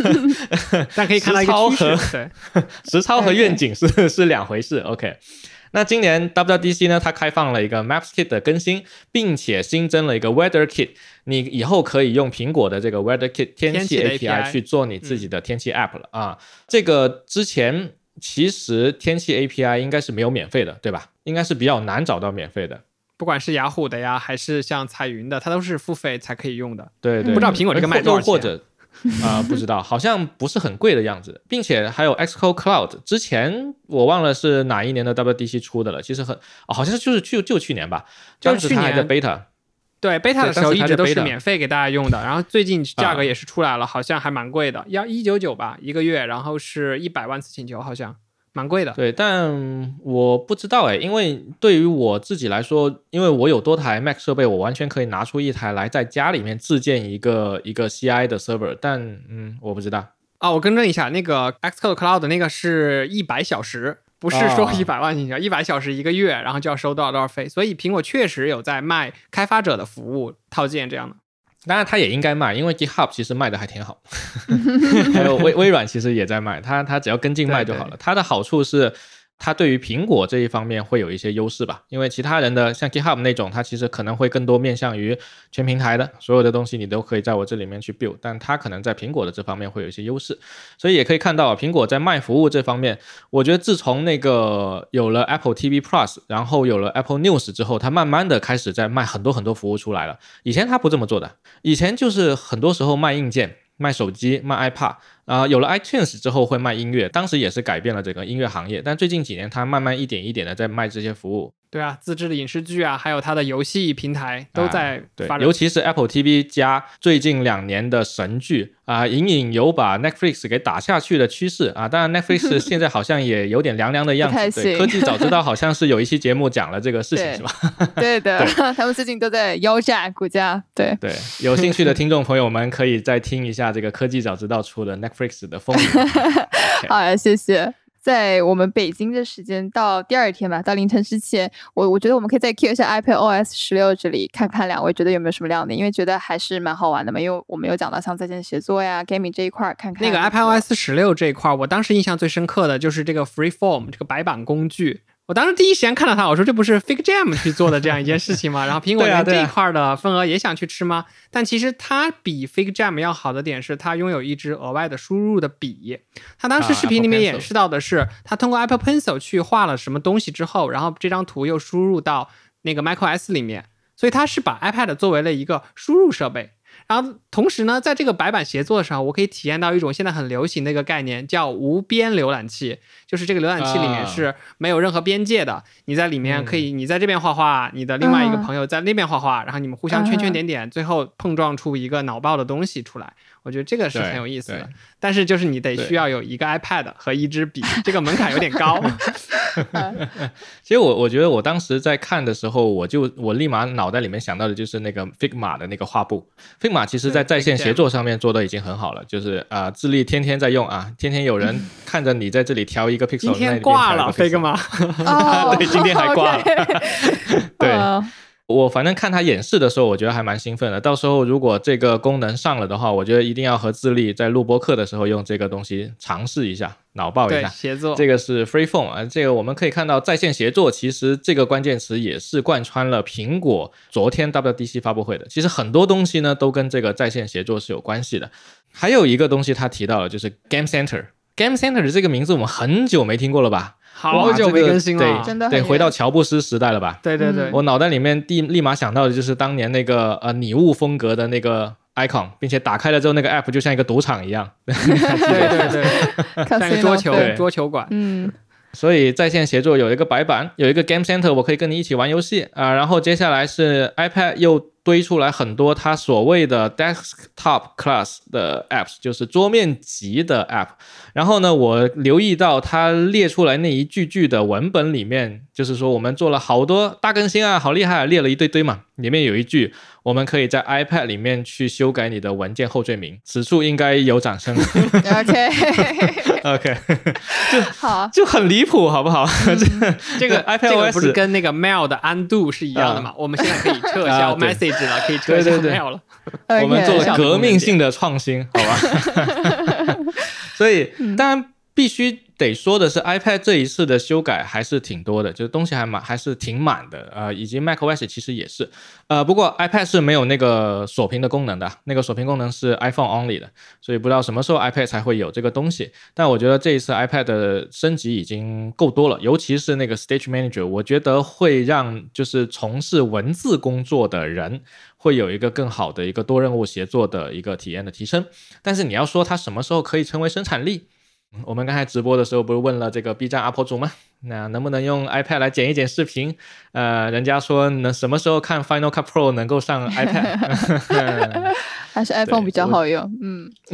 Speaker 3: 但可以看到一个趋势，
Speaker 4: 实操和愿景是是两回事。OK。那今年 WWDC 呢，它开放了一个 Maps Kit 的更新，并且新增了一个 Weather Kit。你以后可以用苹果的这个 Weather Kit 天气 API 去做你自己的天气 App 了啊。这个之前其实天气 API 应该是没有免费的，对吧？应该是比较难找到免费的。
Speaker 3: 不管是雅虎的呀，还是像彩云的，它都是付费才可以用的。
Speaker 4: 对对。
Speaker 3: 不知道苹果这个卖多少
Speaker 4: 钱？或者。啊，不知道，好像不是很贵的样子，并且还有 Xcode Cloud，之前我忘了是哪一年的 WDC 出的了，其实很，好像就是就就去年吧，
Speaker 3: 就是去年。
Speaker 4: 的 beta，
Speaker 3: 对 beta 的时候一直都是免费给大家用的，然后最近价格也是出来了，好像还蛮贵的，要一九九吧一个月，然后是一百万次请求，好像。蛮贵的，
Speaker 4: 对，但我不知道哎，因为对于我自己来说，因为我有多台 Mac 设备，我完全可以拿出一台来在家里面自建一个一个 CI 的 server，但嗯，我不知道。
Speaker 3: 啊，我更正一下，那个 Xcode Cloud 那个是一百小时，不是说一百万进去，一百小时一个月，然后就要收多少多少费，所以苹果确实有在卖开发者的服务套件这样的。
Speaker 4: 当然，它也应该卖，因为 GitHub 其实卖的还挺好。还有微微软其实也在卖，它它只要跟进卖就好了。它的好处是。它对于苹果这一方面会有一些优势吧，因为其他人的像 GitHub 那种，它其实可能会更多面向于全平台的，所有的东西你都可以在我这里面去 build，但它可能在苹果的这方面会有一些优势，所以也可以看到苹果在卖服务这方面，我觉得自从那个有了 Apple TV Plus，然后有了 Apple News 之后，它慢慢的开始在卖很多很多服务出来了，以前它不这么做的，以前就是很多时候卖硬件。卖手机，卖 iPad，啊，有了 iTunes 之后会卖音乐，当时也是改变了整个音乐行业。但最近几年，它慢慢一点一点的在卖这些服务。
Speaker 3: 对啊，自制的影视剧啊，还有它的游戏平台都在发展。
Speaker 4: 尤其是 Apple TV 加最近两年的神剧啊，隐隐有把 Netflix 给打下去的趋势啊。当然，Netflix 现在好像也有点凉凉的样子。对，科技早知道好像是有一期节目讲了这个事情，是吧？
Speaker 5: 对的，他们最近都在腰斩股价。对
Speaker 4: 对，有兴趣的听众朋友们可以再听一下这个科技早知道出的 Netflix 的风云。
Speaker 5: 好，谢谢。在我们北京的时间到第二天吧，到凌晨之前，我我觉得我们可以再 Q 一下 iPad OS 十六这里，看看两位觉得有没有什么亮点，因为觉得还是蛮好玩的嘛。因为我们有讲到像在线协作呀、gaming 这一块，看看
Speaker 3: 那个 iPad OS 十六这一块，我当时印象最深刻的就是这个 Freeform 这个白板工具。我当时第一时间看到他，我说这不是 Fig Jam 去做的这样一件事情吗？然后苹果连这一块的份额也想去吃吗？但其实它比 Fig Jam 要好的点是，它拥有一支额外的输入的笔。它当时视频里面演示到的是，它通过 Apple Pencil 去画了什么东西之后，然后这张图又输入到那个 macOS 里面，所以它是把 iPad 作为了一个输入设备。然后同时呢，在这个白板协作的时候，我可以体验到一种现在很流行的一个概念，叫无边浏览器。就是这个浏览器里面是没有任何边界的，你在里面可以，你在这边画画，你的另外一个朋友在那边画画，然后你们互相圈圈点点，最后碰撞出一个脑爆的东西出来。我觉得这个是很有意思的。但是就是你得需要有一个 iPad 和一支笔，这个门槛有点高。
Speaker 4: 其实我我觉得我当时在看的时候，我就我立马脑袋里面想到的就是那个 Figma 的那个画布。Figma 其实在在线协作上面做的已经很好了，就是啊，智力天天在用啊，天天有人 看着你在这里调一个 pixel，
Speaker 3: 今天挂了 Figma，
Speaker 4: 对，今天还挂了。对，我反正看他演示的时候，我觉得还蛮兴奋的。到时候如果这个功能上了的话，我觉得一定要和自立在录播课的时候用这个东西尝试一下，脑爆一，下。
Speaker 3: 协作。
Speaker 4: 这个是 Free Phone 啊，这个我们可以看到在线协作，其实这个关键词也是贯穿了苹果昨天 WDC 发布会的。其实很多东西呢都跟这个在线协作是有关系的。还有一个东西他提到了，就是 Game Center。Game Center 这个名字我们很久没听过了吧？
Speaker 3: 好久没更新了，
Speaker 5: 真的得
Speaker 4: 回到乔布斯时代了吧？
Speaker 3: 对对对
Speaker 5: 嗯
Speaker 4: 我脑袋里面第立马想到的就是当年那个呃拟物风格的那个 icon，并且打开了之后那个 app 就像一个赌场一样。
Speaker 3: 对对对，像一个桌球桌球馆。
Speaker 5: 嗯，
Speaker 4: 所以在线协作有一个白板，有一个 Game Center，我可以跟你一起玩游戏啊、然后接下来是 iPad 又推出来很多它所谓的 desktop class 的 apps，就是桌面级的 app。然后呢，我留意到它列出来那一句句的文本里面，就是说我们做了好多大更新啊，好厉害啊，列了一堆堆嘛。里面有一句，我们可以在 iPad 里面去修改你的文件后缀名，此处应该有掌声。OK，OK，
Speaker 5: 好，
Speaker 4: 就很离谱，好不好？
Speaker 3: 这个
Speaker 4: iPadOS
Speaker 3: 不是跟那个 mail 的 undo 是一样的嘛？我们现在可以撤销 message 了，可以撤销 mail 了。
Speaker 4: 我们做了革命性的创新，好吧？所以当然必须得说的是，iPad 这一次的修改还是挺多的，就是东西还蛮还是挺满的，呃，以及 macOS 其实也是，呃，不过 iPad 是没有那个锁屏的功能的，那个锁屏功能是 iPhone only 的，所以不知道什么时候 iPad 才会有这个东西。但我觉得这一次 iPad 的升级已经够多了，尤其是那个 Stage Manager，我觉得会让就是从事文字工作的人会有一个更好的一个多任务协作的一个体验的提升。但是你要说它什么时候可以成为生产力？我们刚才直播的时候不是问了这个 B 站 UP 主吗？那能不能用 iPad 来剪一剪视频？呃，人家说能什么时候看 Final Cut Pro 能够上 iPad？
Speaker 5: 还是 iPhone 比较好用，嗯，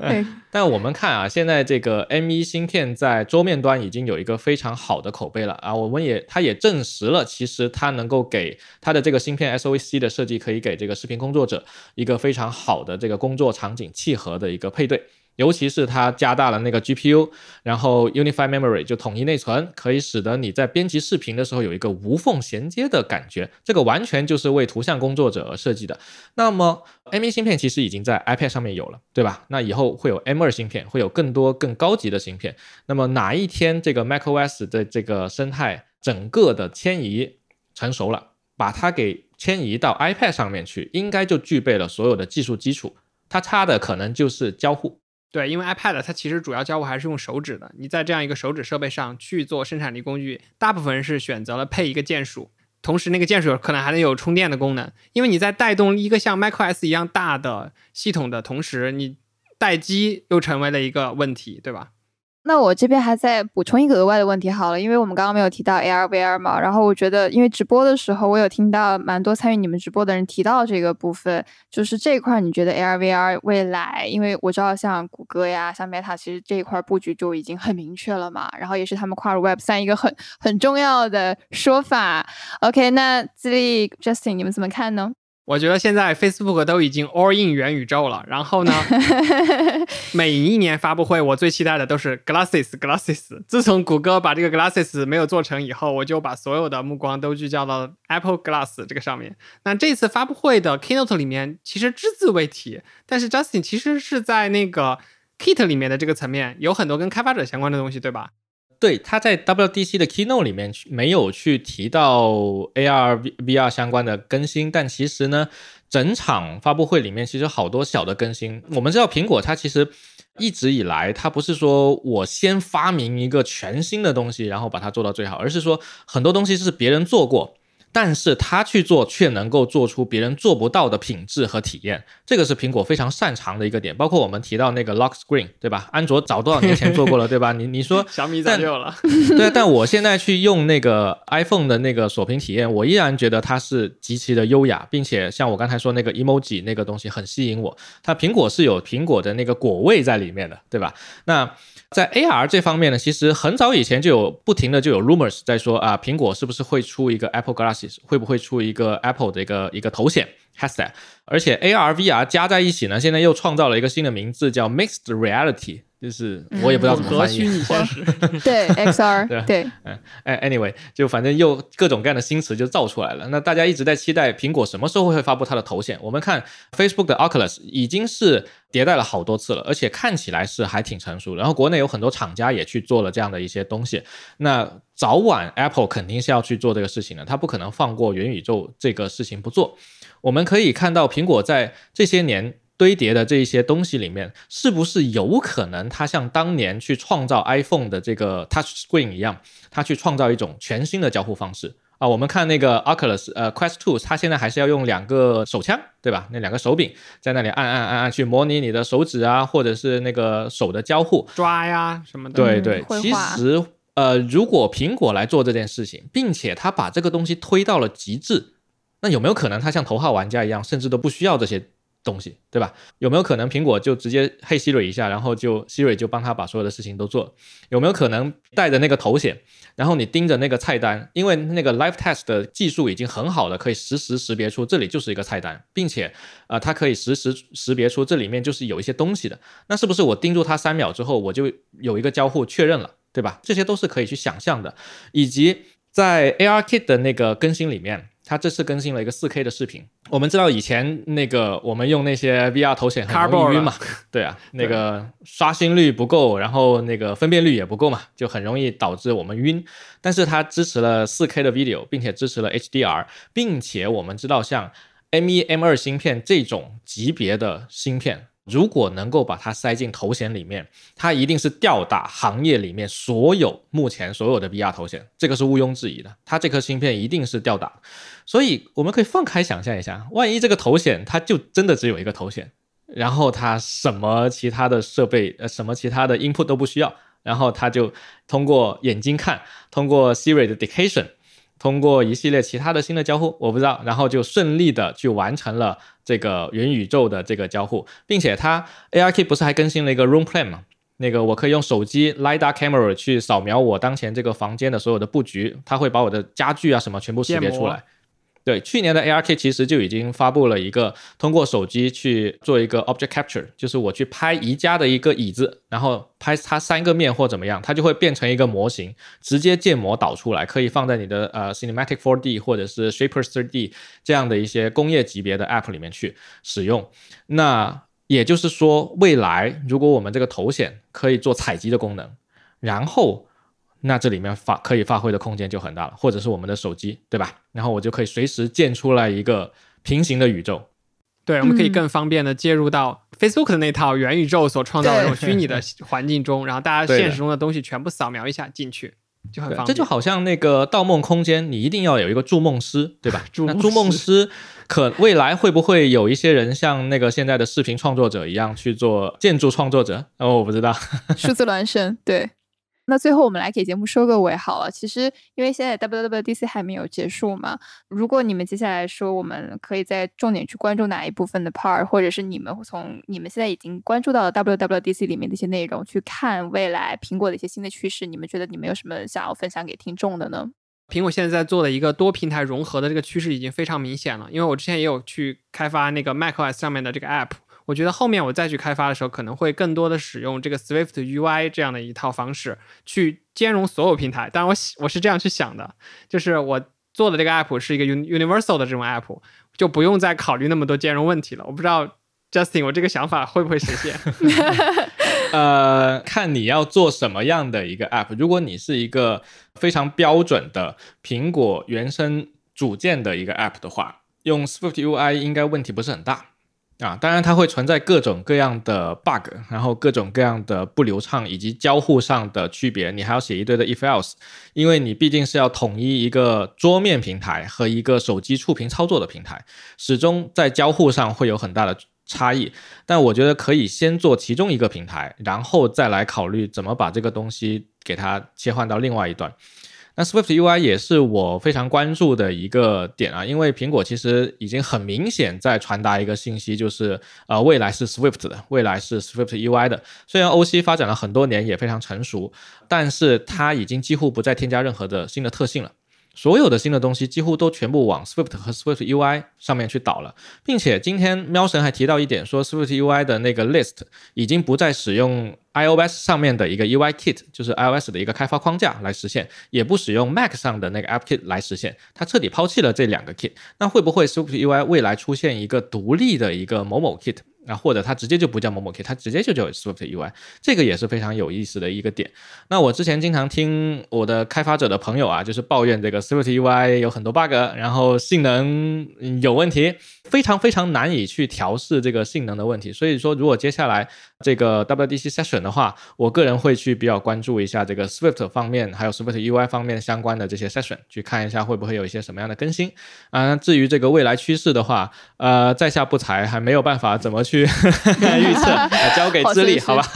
Speaker 5: 对，
Speaker 4: 但我们看啊，现在这个 M1 芯片在桌面端已经有一个非常好的口碑了啊，我们也它也证实了，其实它能够给它的这个芯片 SoC 的设计，可以给这个视频工作者一个非常好的这个工作场景契合的一个配对。尤其是它加大了那个 GPU，然后 Unified Memory 就统一内存，可以使得你在编辑视频的时候有一个无缝衔接的感觉。这个完全就是为图像工作者而设计的。那么 M1 芯片其实已经在 iPad 上面有了，对吧？那以后会有 M2 芯片，会有更多更高级的芯片。那么哪一天这个 macOS 的这个生态整个的迁移成熟了，把它给迁移到 iPad 上面去，应该就具备了所有的技术基础。它差的可能就是交互。
Speaker 3: 对，因为 iPad 它其实主要交互还是用手指的。你在这样一个手指设备上去做生产力工具，大部分人是选择了配一个键鼠，同时那个键鼠可能还能有充电的功能。因为你在带动一个像 macOS 一样大的系统的同时，你待机又成为了一个问题，对吧？
Speaker 5: 那我这边还再补充一个额外的问题好了，因为我们刚刚没有提到 AR VR 嘛，然后我觉得因为直播的时候，我有听到蛮多参与你们直播的人提到这个部分，就是这一块你觉得 AR VR 未来，因为我知道像谷歌呀、像 Meta，其实这一块布局就已经很明确了嘛，然后也是他们跨入 Web 三一个很很重要的说法。OK，那自立 Justin 你们怎么看呢？
Speaker 3: 我觉得现在 Facebook 都已经 all in 元宇宙了，然后呢，每一年发布会我最期待的都是 Glasses Glasses。自从谷歌把这个 Glasses 没有做成以后，我就把所有的目光都聚焦到 Apple Glass 这个上面。那这次发布会的 Keynote 里面其实只字未提，但是 Justin 其实是在那个 Kit 里面的这个层面有很多跟开发者相关的东西，对吧？
Speaker 4: 对，他在 WDC 的 Keynote 里面没有去提到 AR、VR 相关的更新，但其实呢，整场发布会里面其实好多小的更新。我们知道苹果它其实一直以来，它不是说我先发明一个全新的东西，然后把它做到最好，而是说很多东西是别人做过。但是他去做，却能够做出别人做不到的品质和体验，这个是苹果非常擅长的一个点。包括我们提到那个 Lock Screen，对吧？安卓早多少年前做过了，对吧？你 你说
Speaker 3: 小米早就有了。
Speaker 4: 对，但我现在去用那个 iPhone 的那个锁屏体验，我依然觉得它是极其的优雅，并且像我刚才说那个 emoji 那个东西很吸引我。它苹果是有苹果的那个果味在里面的，对吧？那在 AR 这方面呢，其实很早以前就有不停的就有 rumors 在说啊，苹果是不是会出一个 Apple 会不会出一个 Apple 的一个一个头显 headset，而且 AR VR 加在一起呢，现在又创造了一个新的名字叫 Mixed Reality。就是我也不知道怎么翻译。
Speaker 3: 虚拟现实，
Speaker 5: 对 XR，
Speaker 4: 对
Speaker 5: 对，
Speaker 4: 嗯，哎，anyway，就反正又各种各样的新词就造出来了。那大家一直在期待苹果什么时候会发布它的头显。我们看 Facebook 的 Oculus 已经是迭代了好多次了，而且看起来是还挺成熟。然后国内有很多厂家也去做了这样的一些东西。那早晚 Apple 肯定是要去做这个事情的，它不可能放过元宇宙这个事情不做。我们可以看到苹果在这些年。堆叠的这一些东西里面，是不是有可能它像当年去创造 iPhone 的这个 Touch Screen 一样，它去创造一种全新的交互方式啊？我们看那个 Oculus 呃 Quest Two，它现在还是要用两个手枪，对吧？那两个手柄在那里按按按按去模拟你的手指啊，或者是那个手的交互
Speaker 3: 抓呀什么的。
Speaker 4: 对对，其实呃，如果苹果来做这件事情，并且它把这个东西推到了极致，那有没有可能它像头号玩家一样，甚至都不需要这些？东西对吧？有没有可能苹果就直接嘿 Siri 一下，然后就 Siri 就帮他把所有的事情都做？有没有可能带着那个头显，然后你盯着那个菜单，因为那个 Live Test 的技术已经很好了，可以实时识别出这里就是一个菜单，并且呃，它可以实时识别出这里面就是有一些东西的。那是不是我盯住它三秒之后，我就有一个交互确认了，对吧？这些都是可以去想象的。以及在 ARKit 的那个更新里面。它这次更新了一个 4K 的视频。我们知道以前那个我们用那些 VR 头显很容易晕嘛，对啊，那个刷新率不够，然后那个分辨率也不够嘛，就很容易导致我们晕。但是它支持了 4K 的 video，并且支持了 HDR，并且我们知道像 M1、M2 芯片这种级别的芯片。如果能够把它塞进头显里面，它一定是吊打行业里面所有目前所有的 VR 头显，这个是毋庸置疑的。它这颗芯片一定是吊打，所以我们可以放开想象一下，万一这个头显它就真的只有一个头显，然后它什么其他的设备呃什么其他的 input 都不需要，然后它就通过眼睛看，通过 Siri 的 dictation。通过一系列其他的新的交互，我不知道，然后就顺利的去完成了这个元宇宙的这个交互，并且它 ARK 不是还更新了一个 Room Plan 吗？那个我可以用手机 Lidar Camera 去扫描我当前这个房间的所有的布局，它会把我的家具啊什么全部识别出来。对，去年的 ARK 其实就已经发布了一个通过手机去做一个 object capture，就是我去拍宜家的一个椅子，然后拍它三个面或怎么样，它就会变成一个模型，直接建模导出来，可以放在你的呃 Cinematic 4D 或者是 Shaper 3D 这样的一些工业级别的 app 里面去使用。那也就是说，未来如果我们这个头显可以做采集的功能，然后。那这里面发可以发挥的空间就很大了，或者是我们的手机，对吧？然后我就可以随时建出来一个平行的宇宙，
Speaker 3: 对，我们可以更方便的接入到 Facebook 的那套元宇宙所创造的这种虚拟的环境中，然后大家现实中的东西全部扫描一下进去，就很方便。
Speaker 4: 这就好像那个《盗梦空间》，你一定要有一个筑梦师，对吧？那筑梦师可未来会不会有一些人像那个现在的视频创作者一样去做建筑创作者？哦，我不知道。
Speaker 5: 数字孪生，对。那最后我们来给节目收个尾好了。其实因为现在 WWDC 还没有结束嘛，如果你们接下来说我们可以在重点去关注哪一部分的 part，或者是你们从你们现在已经关注到了 WWDC 里面的一些内容去看未来苹果的一些新的趋势，你们觉得你们有什么想要分享给听众的呢？
Speaker 3: 苹果现在在做的一个多平台融合的这个趋势已经非常明显了，因为我之前也有去开发那个 macOS 上面的这个 app。我觉得后面我再去开发的时候，可能会更多的使用这个 Swift UI 这样的一套方式去兼容所有平台。当然，我我是这样去想的，就是我做的这个 app 是一个 universal 的这种 app，就不用再考虑那么多兼容问题了。我不知道 Justin，我这个想法会不会实现？
Speaker 4: 呃，看你要做什么样的一个 app。如果你是一个非常标准的苹果原生组件的一个 app 的话，用 Swift UI 应该问题不是很大。啊，当然它会存在各种各样的 bug，然后各种各样的不流畅以及交互上的区别，你还要写一堆的 if else，因为你毕竟是要统一一个桌面平台和一个手机触屏操作的平台，始终在交互上会有很大的差异。但我觉得可以先做其中一个平台，然后再来考虑怎么把这个东西给它切换到另外一端。那 Swift UI 也是我非常关注的一个点啊，因为苹果其实已经很明显在传达一个信息，就是呃未来是 Swift 的，未来是 Swift UI 的。虽然 OC 发展了很多年，也非常成熟，但是它已经几乎不再添加任何的新的特性了。所有的新的东西几乎都全部往 Swift 和 Swift UI 上面去导了，并且今天喵神还提到一点，说 Swift UI 的那个 list 已经不再使用 iOS 上面的一个 UI Kit，就是 iOS 的一个开发框架来实现，也不使用 Mac 上的那个 App Kit 来实现，它彻底抛弃了这两个 Kit。那会不会 Swift UI 未来出现一个独立的一个某某 Kit？啊，或者它直接就不叫某某 K，它直接就叫 Swift UI，这个也是非常有意思的一个点。那我之前经常听我的开发者的朋友啊，就是抱怨这个 Swift UI 有很多 bug，然后性能有问题，非常非常难以去调试这个性能的问题。所以说，如果接下来这个 WDC Session 的话，我个人会去比较关注一下这个 Swift 方面，还有 Swift UI 方面相关的这些 Session，去看一下会不会有一些什么样的更新。啊，至于这个未来趋势的话，呃，在下不才，还没有办法怎么去 预测，交给智力，好吧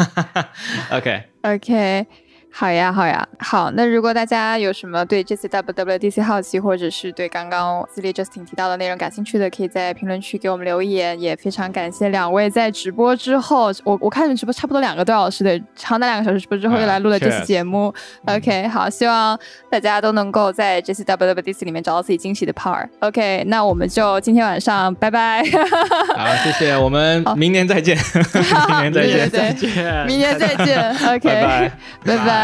Speaker 5: ？OK，OK。好呀，好呀，好。那如果大家有什么对这次 WWDC 好奇，或者是对刚刚自立 Justin 提到的内容感兴趣的，可以在评论区给我们留言。也非常感谢两位在直播之后，我我看你们直播差不多两个多小时的长达两个小时直播之后又来录了这期节目。OK，好，希望大家都能够在这次 WWDC 里面找到自己惊喜的 part。OK，那我们就今天晚上拜拜。
Speaker 4: 好，谢谢，我们明年再见。明年再见，
Speaker 3: 再见，
Speaker 5: 明年再见。OK，拜
Speaker 4: 拜，
Speaker 5: 拜拜。